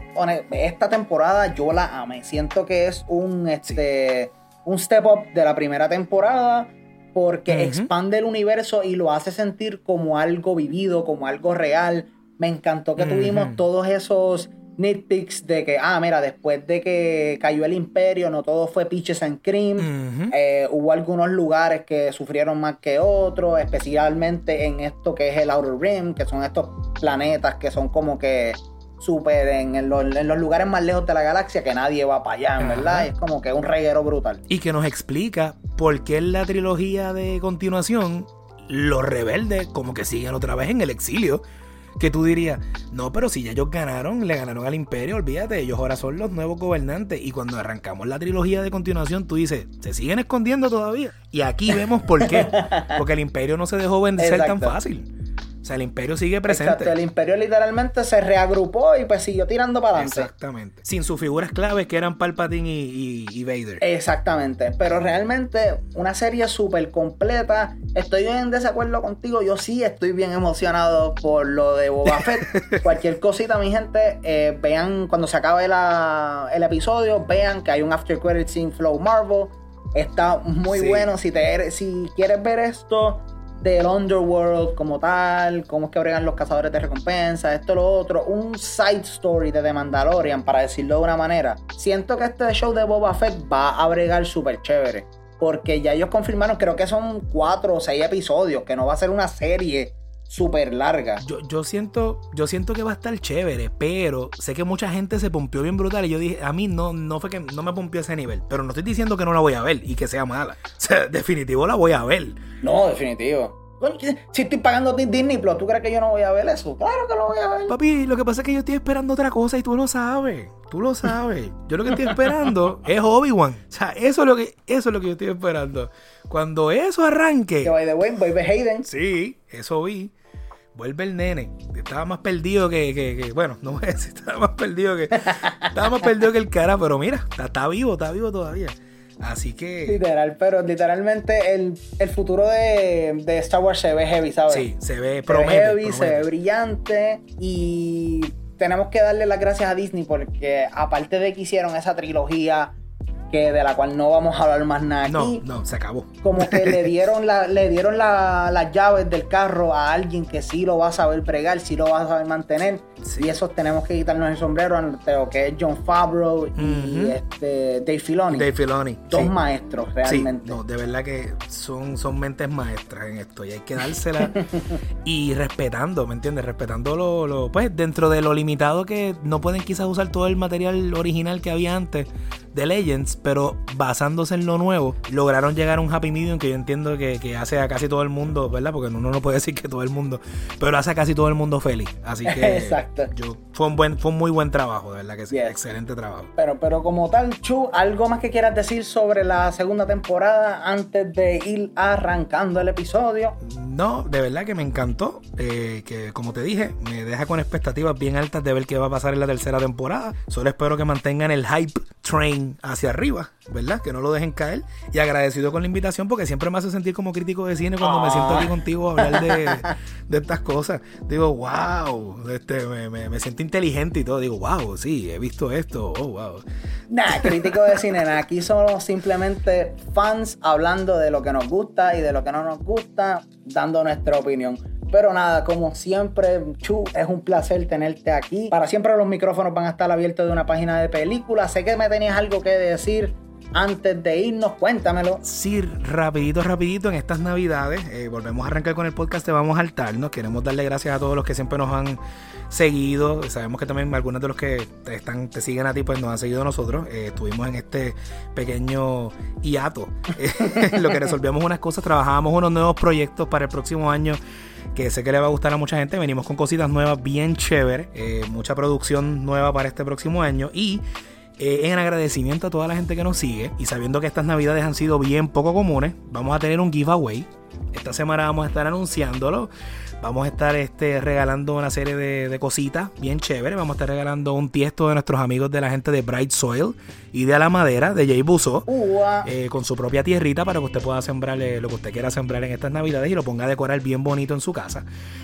esta temporada yo la amé. Siento que es un, este, un step up de la primera temporada. Porque expande el universo y lo hace sentir como algo vivido, como algo real. Me encantó que tuvimos todos esos nitpicks de que, ah, mira, después de que cayó el imperio, no todo fue pitches and cream. Eh, hubo algunos lugares que sufrieron más que otros, especialmente en esto que es el Outer Rim, que son estos planetas que son como que súper en, los, lugares más lejos de la galaxia que nadie va para allá, ¿verdad? es como que un reguero brutal. Y que nos explica por qué en la trilogía de continuación los rebeldes como que siguen otra vez en el exilio que tú dirías, no, pero si ya ellos ganaron, le ganaron al imperio, olvídate, ellos ahora son los nuevos gobernantes. Y cuando arrancamos la trilogía de continuación, tú dices, se siguen escondiendo todavía. Y aquí vemos por qué. Porque el imperio no se dejó vencer tan fácil. O sea, el imperio sigue presente. Exacto, el imperio literalmente se reagrupó y pues siguió tirando para adelante. Exactamente. Sin sus figuras claves que eran Palpatine y, Vader. Exactamente. Pero realmente una serie súper completa. Estoy en desacuerdo contigo. Yo sí estoy bien emocionado por lo de Boba Fett. [LAUGHS] Cualquier cosita, mi gente, eh, vean cuando se acabe el episodio, vean que hay un after credit scene Flow Marvel. Está muy bueno. Si, te, si quieres ver esto del Underworld como tal, cómo es que bregan los cazadores de recompensa, esto, lo otro, un side story de The Mandalorian, para decirlo de una manera. Siento que este show de Boba Fett va a bregar súper chévere, porque ya ellos confirmaron, creo que son cuatro o seis episodios, que no va a ser una serie súper larga. Yo, yo, siento, yo siento que va a estar chévere, pero sé que mucha gente se pompió bien brutal y yo dije, a mí no, no fue que no me pompió ese nivel, pero no estoy diciendo que no la voy a ver y que sea mala. [LAUGHS] O sea, definitivo la voy a ver. No, definitivo. Si estoy pagando Disney Plus, ¿tú crees que yo no voy a ver eso? Claro que lo voy a ver. Papi, lo que pasa es que yo estoy esperando otra cosa y tú lo sabes. Tú lo sabes. Yo lo que estoy esperando [LAUGHS] es Obi-Wan. O sea, eso es lo que, eso es lo que yo estoy esperando. Cuando eso arranque. Que by the way, vuelve Hayden. Sí, eso vi vuelve el nene. Estaba más perdido que, que, bueno, no voy a decir, [LAUGHS] estaba más perdido que, estaba más perdido que el cara, pero mira, está, vivo, está vivo todavía. Así que. Literal, pero literalmente el, futuro de, Star Wars se ve heavy, ¿sabes? Sí, se ve, se ve heavy, se ve brillante y tenemos que darle las gracias a Disney porque aparte de que hicieron esa trilogía que de la cual no vamos a hablar más nada aquí. No, no, se acabó. Como que le [LAUGHS] dieron, la, le dieron las llaves del carro a alguien que sí lo va a saber pregar, sí lo va a saber mantener. Y eso tenemos que quitarnos el sombrero ante lo que es John Favreau y este Dave Filoni. Dave Filoni. Dos maestros, realmente. no, de verdad que son, son mentes maestras en esto y hay que dársela [LAUGHS] y respetando, ¿me entiendes? Respetando lo, lo, pues dentro de lo limitado que no pueden quizás usar todo el material original que había antes de Legends, pero basándose en lo nuevo, lograron llegar a un happy medium que yo entiendo que, que, hace a casi todo el mundo, ¿verdad? Porque uno no puede decir que todo el mundo, pero hace a casi todo el mundo feliz. Así que [LAUGHS] Exacto. Yo, fue, un buen, fue un muy buen trabajo, de verdad que sí. Excelente trabajo. Pero, pero como tal, Chu, ¿algo más que quieras decir sobre la segunda temporada antes de ir arrancando el episodio? No, de verdad que me encantó. Eh, que como te dije, me deja con expectativas bien altas de ver qué va a pasar en la tercera temporada. Solo espero que mantengan el hype train hacia arriba, ¿verdad? Que no lo dejen caer. Y agradecido con la invitación porque siempre me hace sentir como crítico de cine cuando me siento aquí contigo a hablar de, [LAUGHS] de estas cosas. Digo, wow, este, me, me, siento inteligente y todo. Digo, wow, sí, he visto esto. Oh, wow. Nah, [LAUGHS] crítico de cine, nah. aquí somos simplemente fans hablando de lo que nos gusta y de lo que no nos gusta, dando nuestra opinión. Pero nada, como siempre, Chu, es un placer tenerte aquí. Para siempre los micrófonos van a estar abiertos de una página de película. Sé que me tenías algo que decir antes de irnos, cuéntamelo. Sí, rapidito, rapidito, en estas navidades, eh, volvemos a arrancar con el podcast, te vamos a altarnos. Queremos darle gracias a todos los que siempre nos han seguido. Sabemos que también algunos de los que te, están, te siguen a ti, pues nos han seguido nosotros. Eh, estuvimos en este pequeño hiato, [LAUGHS] lo que resolvíamos unas cosas, trabajábamos unos nuevos proyectos para el próximo año que sé que le va a gustar a mucha gente. Venimos con cositas nuevas bien chéveres, eh, mucha producción nueva para este próximo año y eh, en agradecimiento a toda la gente que nos sigue y sabiendo que estas navidades han sido bien poco comunes, vamos a tener un giveaway. Esta semana vamos a estar anunciándolo. Vamos a estar este, regalando una serie de, cositas bien chéveres. Vamos a estar regalando un tiesto de nuestros amigos de la gente de Bright Soil y de A la Madera, de Jay Buso, eh, con su propia tierrita para que usted pueda sembrar lo que usted quiera sembrar en estas navidades y lo ponga a decorar bien bonito en su casa.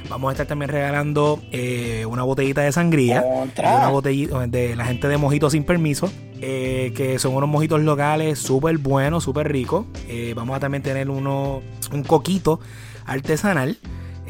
Vamos a estar también regalando eh, una botellita de sangría, una botellita de la gente de Mojitos Sin Permiso, eh, que son unos mojitos locales súper buenos, súper ricos. vamos a también tener uno, un coquito artesanal.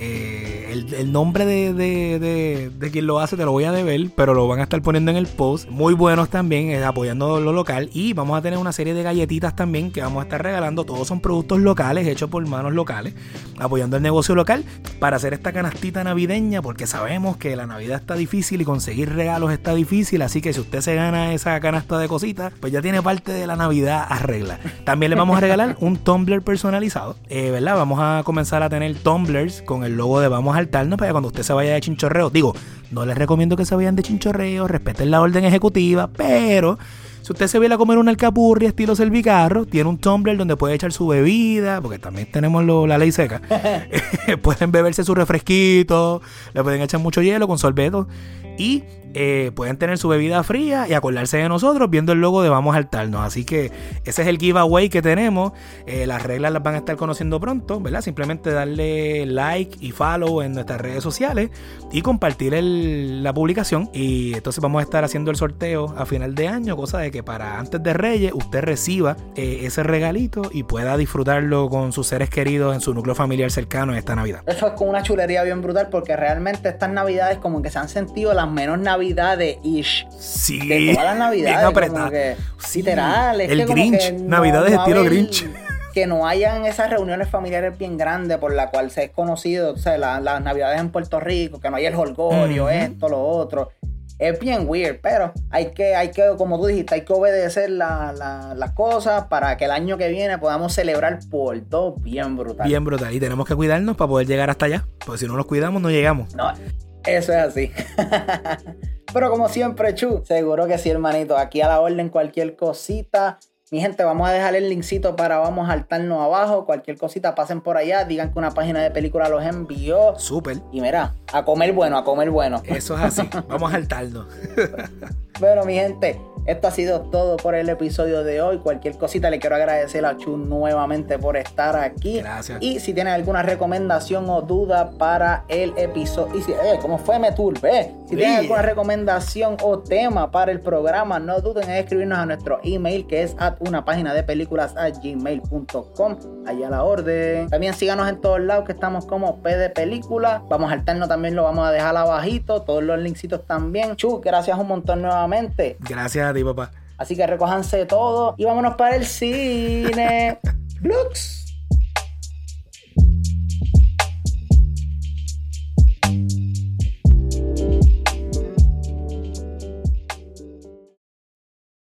Eh, el, nombre de, quien lo hace te lo voy a deber, pero lo van a estar poniendo en el post. Muy buenos también, eh, apoyando lo local. Y vamos a tener una serie de galletitas también que vamos a estar regalando. Todos son productos locales, hechos por manos locales, apoyando el negocio local para hacer esta canastita navideña, porque sabemos que la Navidad está difícil y conseguir regalos está difícil. Así que si usted se gana esa canasta de cositas, pues ya tiene parte de la Navidad arregla. También le vamos a regalar un tumbler personalizado, eh, ¿verdad? Vamos a comenzar a tener tumblers con el el logo de Vamos a Altarnos para cuando usted se vaya de chinchorreo. Digo, no les recomiendo que se vayan de chinchorreo, respeten la orden ejecutiva, pero si usted se viene a comer una alcapurria estilo servicarro, tiene un tumbler donde puede echar su bebida, porque también tenemos la ley seca. [LAUGHS] [LAUGHS] pueden beberse su refresquito, le pueden echar mucho hielo con sorbeto y eh, pueden tener su bebida fría y acordarse de nosotros viendo el logo de Vamos a Altarnos. Así que ese es el giveaway que tenemos. Eh, las reglas las van a estar conociendo pronto, ¿verdad? Simplemente darle like y follow en nuestras redes sociales y compartir la publicación. Y entonces vamos a estar haciendo el sorteo a final de año, cosa de que para antes de Reyes usted reciba eh, ese regalito y pueda disfrutarlo con sus seres queridos en su núcleo familiar cercano en esta Navidad. Eso es como una chulería bien brutal porque realmente estas Navidades como que se han sentido las menos navidades ish. Sí. De todas las navidades. Como que, Literal. el Grinch. navidades estilo Grinch. Que no hayan esas reuniones familiares bien grandes por la cual se es conocido, o sea, las navidades en Puerto Rico, que no hay el holgorio, esto, lo otro. Es bien weird, pero hay que, hay que, como tú dijiste, hay que obedecer las cosas para que el año que viene podamos celebrar por todo bien brutal. Bien brutal. Y tenemos que cuidarnos para poder llegar hasta allá. Porque si no nos cuidamos, no llegamos. No, eso es así. [LAUGHS] Pero como siempre, Chu, seguro que sí, hermanito. Aquí a la orden cualquier cosita. Mi gente, vamos a dejar el linkcito para vamos a saltarnos abajo. Cualquier cosita, pasen por allá. Digan que una página de película los envió. Súper. Y mira, a comer bueno, a comer bueno. Eso es así. vamos a saltarnos. [LAUGHS] Bueno, mi gente, esto ha sido todo por el episodio de hoy. Cualquier cosita le quiero agradecer a Chu nuevamente por estar aquí. Gracias. Y si tienen alguna recomendación o duda para el episodio, y si, eh, ¿cómo fue me turbe? Si tienen Sí. alguna recomendación o tema para el programa, no duden en escribirnos a nuestro email que es at una página de películas a gmail.com. Allá la orden. También síganos en todos lados que estamos como P de película. Vamos a alterno también lo vamos a dejar abajito. Todos los linksitos también. Chu, gracias un montón nuevamente. Gracias a ti, papá. Así que recójanse todo y vámonos para el cine. [LAUGHS] Blux.